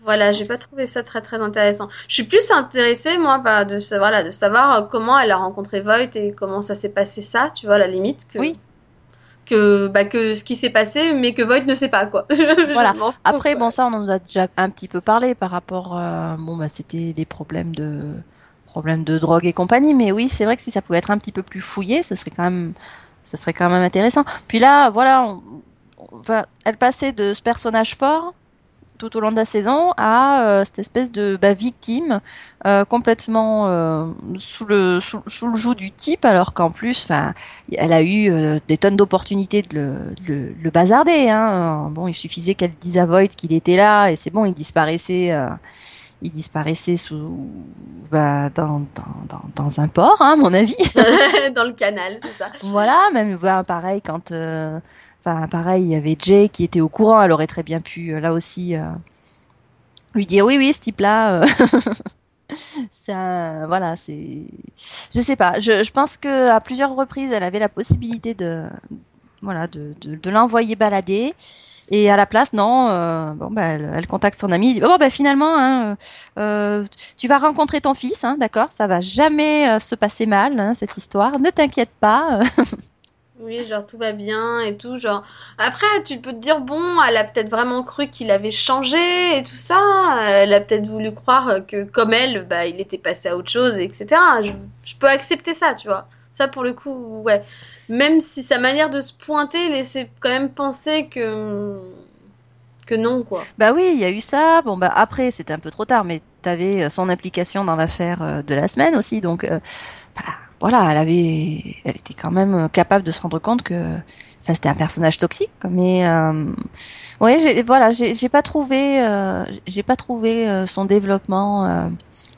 Voilà, j'ai pas trouvé ça très très intéressant. Je suis plus intéressée moi bah, de voilà, de savoir comment elle a rencontré Voight et comment ça s'est passé ça, tu vois, à la limite que Oui. Que bah, que ce qui s'est passé mais que Voight ne sait pas quoi. Voilà. fous, Après, quoi. bon, ça, on en a déjà un petit peu parlé par rapport, euh, bon, bah, c'était des problèmes de, problèmes de drogue et compagnie, mais oui, c'est vrai que si ça pouvait être un petit peu plus fouillé, ce serait quand même, ce serait quand même intéressant. Puis là, voilà, on- on- enfin, elle passait de ce personnage fort tout au long de la saison à euh, cette espèce de bah, victime euh, complètement euh, sous le sous, sous le joug du type alors qu'en plus elle a eu euh, des tonnes d'opportunités de le, le, bazarder hein. bon il suffisait qu'elle dise à Voight qu'il était là et c'est bon il disparaissait euh, il disparaissait sous bah, dans, dans, dans, dans un port hein, à mon avis dans le canal, c'est ça. voilà, même voilà, pareil quand, euh, enfin pareil, il y avait Jay qui était au courant, elle aurait très bien pu euh, là aussi euh, lui dire oui oui ce type-là, euh, c'est un- voilà c'est, je sais pas, je, je pense que à plusieurs reprises elle avait la possibilité de voilà de, de, l'envoyer balader et à la place non euh, bon bah elle, contacte son ami dit, bon bah finalement hein, euh, tu vas rencontrer ton fils hein, d'accord ça va jamais euh, se passer mal hein, cette histoire ne t'inquiète pas Oui, genre tout va bien et tout, genre. Après, tu peux te dire, bon, elle a peut-être vraiment cru qu'il avait changé et tout ça. Elle a peut-être voulu croire que, comme elle, bah, il était passé à autre chose, etc. Je peux accepter ça, tu vois. Ça, pour le coup, ouais. Même si sa manière de se pointer laissait quand même penser que. que non, quoi. Bah oui, il y a eu ça. Bon, bah après, c'était un peu trop tard, mais t'avais euh, son implication dans l'affaire euh, de la semaine aussi, donc euh, bah, voilà, elle avait, elle était quand même capable de se rendre compte que ça c'était un personnage toxique. Mais euh, ouais, voilà, j'ai j'ai pas trouvé, j'ai pas trouvé son développement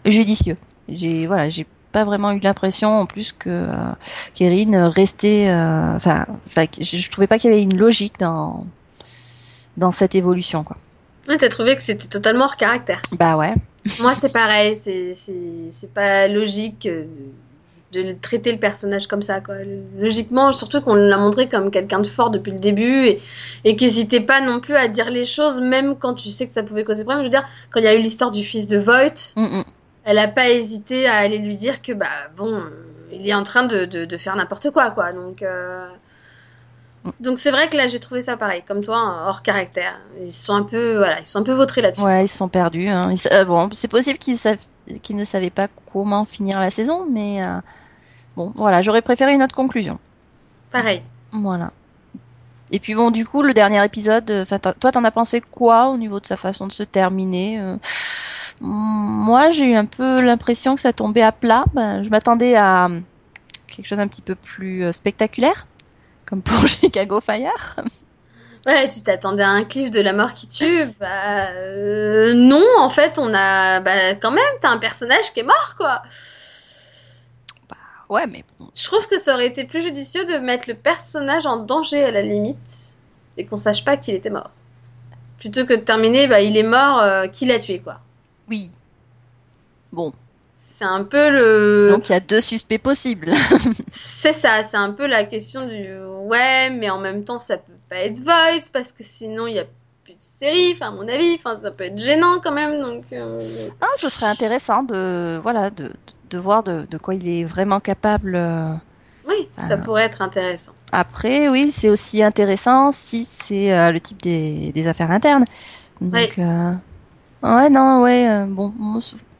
judicieux. J'ai voilà, j'ai pas vraiment eu l'impression en plus que euh, Kérine restait, euh, enfin, je, je trouvais pas qu'il y avait une logique dans dans cette évolution, quoi. Ouais, t'as trouvé que c'était totalement hors caractère. Bah ouais. Moi, c'est pareil, c'est c'est- c'est pas logique euh, de traiter le personnage comme ça, quoi. Logiquement, surtout qu'on l'a montré comme quelqu'un de fort depuis le début et, et qu'il n'hésitait pas non plus à dire les choses, même quand tu sais que ça pouvait causer problème. Je veux dire, quand il y a eu l'histoire du fils de Voight, Mm, mm. Elle a pas hésité à aller lui dire que, bah, bon, il est en train de, de, de faire n'importe quoi, quoi. Donc, euh, Mm. donc c'est vrai que là, j'ai trouvé ça pareil, comme toi, hors caractère. Ils sont un peu, voilà, ils sont un peu vautrés là-dessus. Ouais, ils sont perdus. Hein. Ils euh, bon, c'est possible qu'ils savent- qu'ils ne savaient pas comment finir la saison, mais euh, bon, voilà, j'aurais préféré une autre conclusion. Pareil. Voilà. Et puis bon, du coup, le dernier épisode, toi, t'en as pensé quoi au niveau de sa façon de se terminer Moi, j'ai eu un peu l'impression que ça tombait à plat. Ben, je m'attendais à euh, quelque chose un petit peu plus euh, spectaculaire, comme pour Chicago Fire. Ouais, tu t'attendais à un cliff de la mort qui tue Bah euh, non, en fait, on a bah quand même, t'as un personnage qui est mort quoi. Ouais, mais bon, Je trouve que ça aurait été plus judicieux de mettre le personnage en danger à la limite et qu'on sache pas qu'il était mort. Plutôt que de terminer, bah il est mort, euh, qui l'a tué quoi. Oui. Bon, C'est un peu le. disons qu'il y a deux suspects possibles. C'est ça, c'est un peu la question du ouais, mais en même temps ça peut pas être Void parce que sinon il y a plus de série, enfin à mon avis, enfin ça peut être gênant quand même donc. euh, Ah, ce serait intéressant de, voilà, de, de voir de, de quoi il est vraiment capable. euh. Oui, ça Ah. pourrait être intéressant. Après, oui, c'est aussi intéressant si c'est euh, le type des, des affaires internes. Donc, Ouais. Ouais, non, ouais, euh, bon,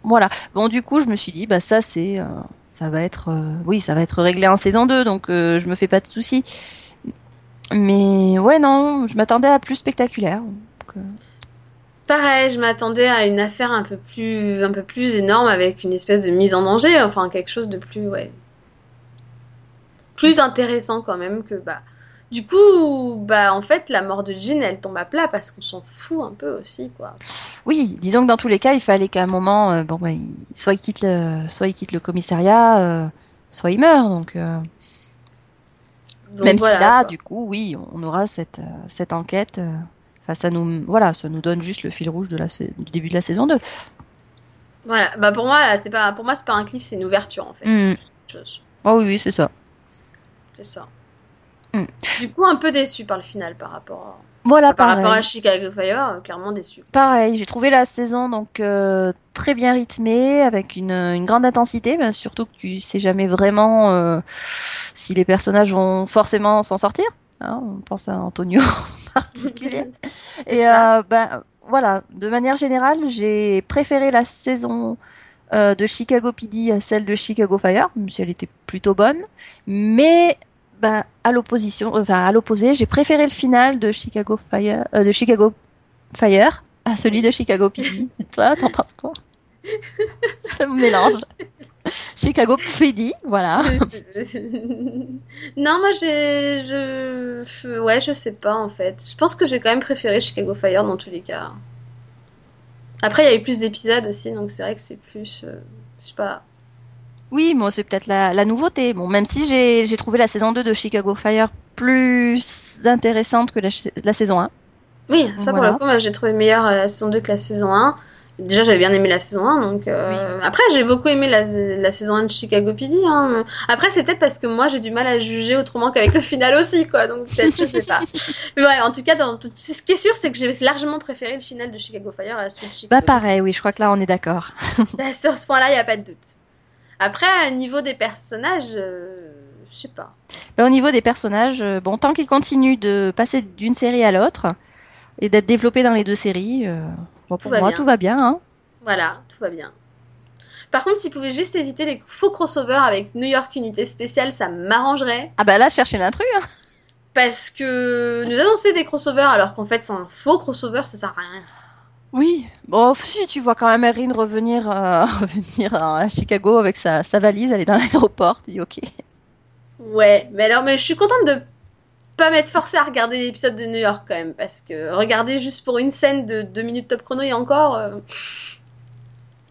voilà. Bon, du coup, je me suis dit, bah ça, c'est, euh, ça va être, euh, oui, ça va être réglé en saison 2, donc je me fais pas de soucis. Mais ouais, non, je m'attendais à plus spectaculaire. Pareil, je m'attendais à une affaire un peu plus, un peu plus énorme avec une espèce de mise en danger, enfin quelque chose de plus, ouais, plus intéressant quand même que bah. Du coup, bah en fait, la mort de Jean, elle tombe à plat parce qu'on s'en fout un peu aussi, quoi. Oui, disons que dans tous les cas, il fallait qu'à un moment, euh, bon, bah, il- soit il quitte le, soit il quitte le commissariat, euh, soit il meurt. Donc, euh, Donc, même voilà, si là, quoi. du coup, oui, on aura cette, cette enquête. Enfin, ça nous, voilà, ça nous donne juste le fil rouge de la, sa- du début de la saison 2. Voilà, bah pour moi, c'est pas, pour moi, c'est pas un cliff, c'est une ouverture en fait. Ah oui, oui, c'est ça. C'est ça. Mm. Du coup, un peu déçu par le final par rapport Voilà, Par pareil. rapport à Chicago Fire, euh, clairement déçu. Pareil, j'ai trouvé la saison donc euh, très bien rythmée, avec une, une grande intensité, mais surtout que tu sais jamais vraiment euh, si les personnages vont forcément s'en sortir. Hein, on pense à Antonio en particulier. Et euh, ben voilà, de manière générale, j'ai préféré la saison euh, de Chicago PD à celle de Chicago Fire, même si elle était plutôt bonne. Mais ben, à l'opposition, enfin à l'opposé, j'ai préféré le final de Chicago Fire, euh, de Chicago Fire à celui de Chicago PD. Toi, t'en penses quoi? Je me mélange. Chicago PD, voilà. non, moi j'ai. Je... Ouais, je sais pas en fait. Je pense que j'ai quand même préféré Chicago Fire dans tous les cas. Après, il y a eu plus d'épisodes aussi, donc c'est vrai que c'est plus. euh, Je sais pas. Oui, moi c'est peut-être la, la nouveauté. Bon, même si j'ai j'ai trouvé la saison 2 de Chicago Fire plus intéressante que la, saison 1. Oui, ça pour le coup, moi j'ai trouvé meilleure euh, la saison 2 que la saison 1. Déjà, j'avais bien aimé la saison 1, donc. euh, Après, j'ai beaucoup aimé la, la saison 1 de Chicago PD. Hein. Après, c'est peut-être parce que moi j'ai du mal à juger autrement qu'avec le final aussi, quoi. Donc, peut-être, je sais pas. Mais ouais, en tout cas, dans, ce qui est sûr, c'est que j'ai largement préféré le final de Chicago Fire à celui de Chicago Bah pareil, oui, je crois que là on est d'accord. Bah, sur ce point-là, il n'y a pas de doute. Après, au niveau des personnages, euh, je sais pas. Au niveau des personnages, euh, bon, tant qu'ils continuent de passer d'une série à l'autre et d'être développés dans les deux séries, euh, bon, pour moi bien. tout va bien. Hein. Voilà, tout va bien. Par contre, s'ils pouvaient juste éviter les faux crossovers avec New York Unité Spéciale, ça m'arrangerait. Ah bah là, chercher l'intrus. Hein. Parce que nous annoncer des crossovers alors qu'en fait c'est un faux crossover, ça sert à rien. Oui, bon, si tu vois quand même Erin revenir, euh, revenir à Chicago avec sa, sa valise, elle est dans l'aéroport, tu dis ok. Ouais, mais alors, mais je suis contente de pas m'être forcée à regarder l'épisode de New York quand même. Parce que regarder juste pour une scène de 2 minutes top chrono et encore. euh,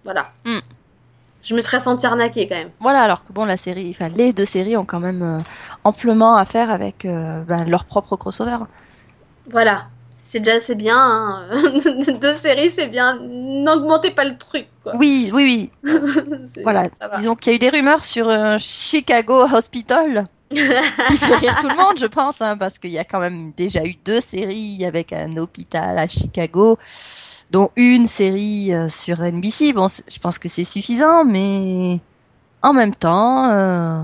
Voilà. Hmm. Je me serais sentie arnaquée quand même. Voilà, alors que bon, la série, enfin les deux séries ont quand même euh, amplement à faire avec ben, leur propre crossover. Voilà. C'est déjà c'est bien. hein. Deux séries, c'est bien. N'augmentez pas le truc, quoi. Oui, oui, oui. Voilà. Disons qu'il y a eu des rumeurs sur un Chicago Hospital qui fait rire tout le monde, je pense, hein, parce qu'il y a quand même déjà eu deux séries avec un hôpital à Chicago, dont une série euh, sur NBC. Bon, je pense que c'est suffisant, mais en même temps, euh,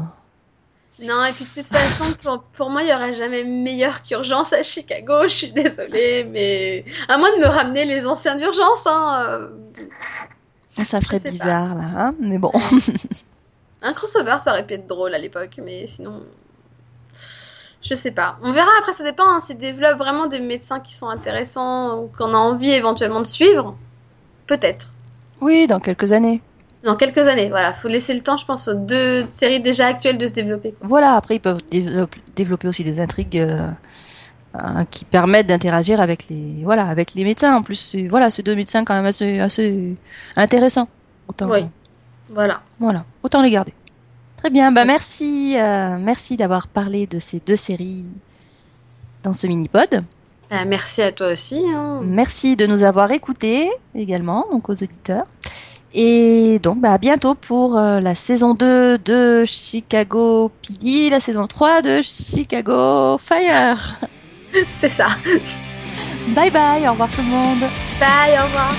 Non, et puis de toute façon, pour, pour moi, il y aura jamais meilleur qu'urgence à Chicago. Je suis désolée, mais à moins de me ramener les anciens d'urgence, hein. euh, ça ferait pas. bizarre là, hein, mais bon. Un crossover, ça aurait pu être drôle à l'époque, mais sinon. Je sais pas. On verra après, ça dépend. Hein, S'ils développent vraiment des médecins qui sont intéressants ou qu'on a envie éventuellement de suivre, peut-être. Oui, dans quelques années. Dans quelques années, voilà. Faut laisser le temps, je pense, aux deux séries déjà actuelles de se développer. Voilà, après ils peuvent dévelop- développer aussi des intrigues euh, euh, qui permettent d'interagir avec les voilà avec les médecins. En plus, voilà, ces deux médecins quand même assez assez intéressants. Autant Oui. Voilà. voilà, autant les garder. Très bien, bah merci euh, merci d'avoir parlé de ces deux séries dans ce mini pod. Euh, merci à toi aussi. hein. Merci de nous avoir écoutés également, donc aux auditeurs. Et donc, bah, à bientôt pour euh, la saison 2 de Chicago PD, la saison 3 de Chicago Fire. C'est ça. Bye bye, au revoir tout le monde. Bye, au revoir.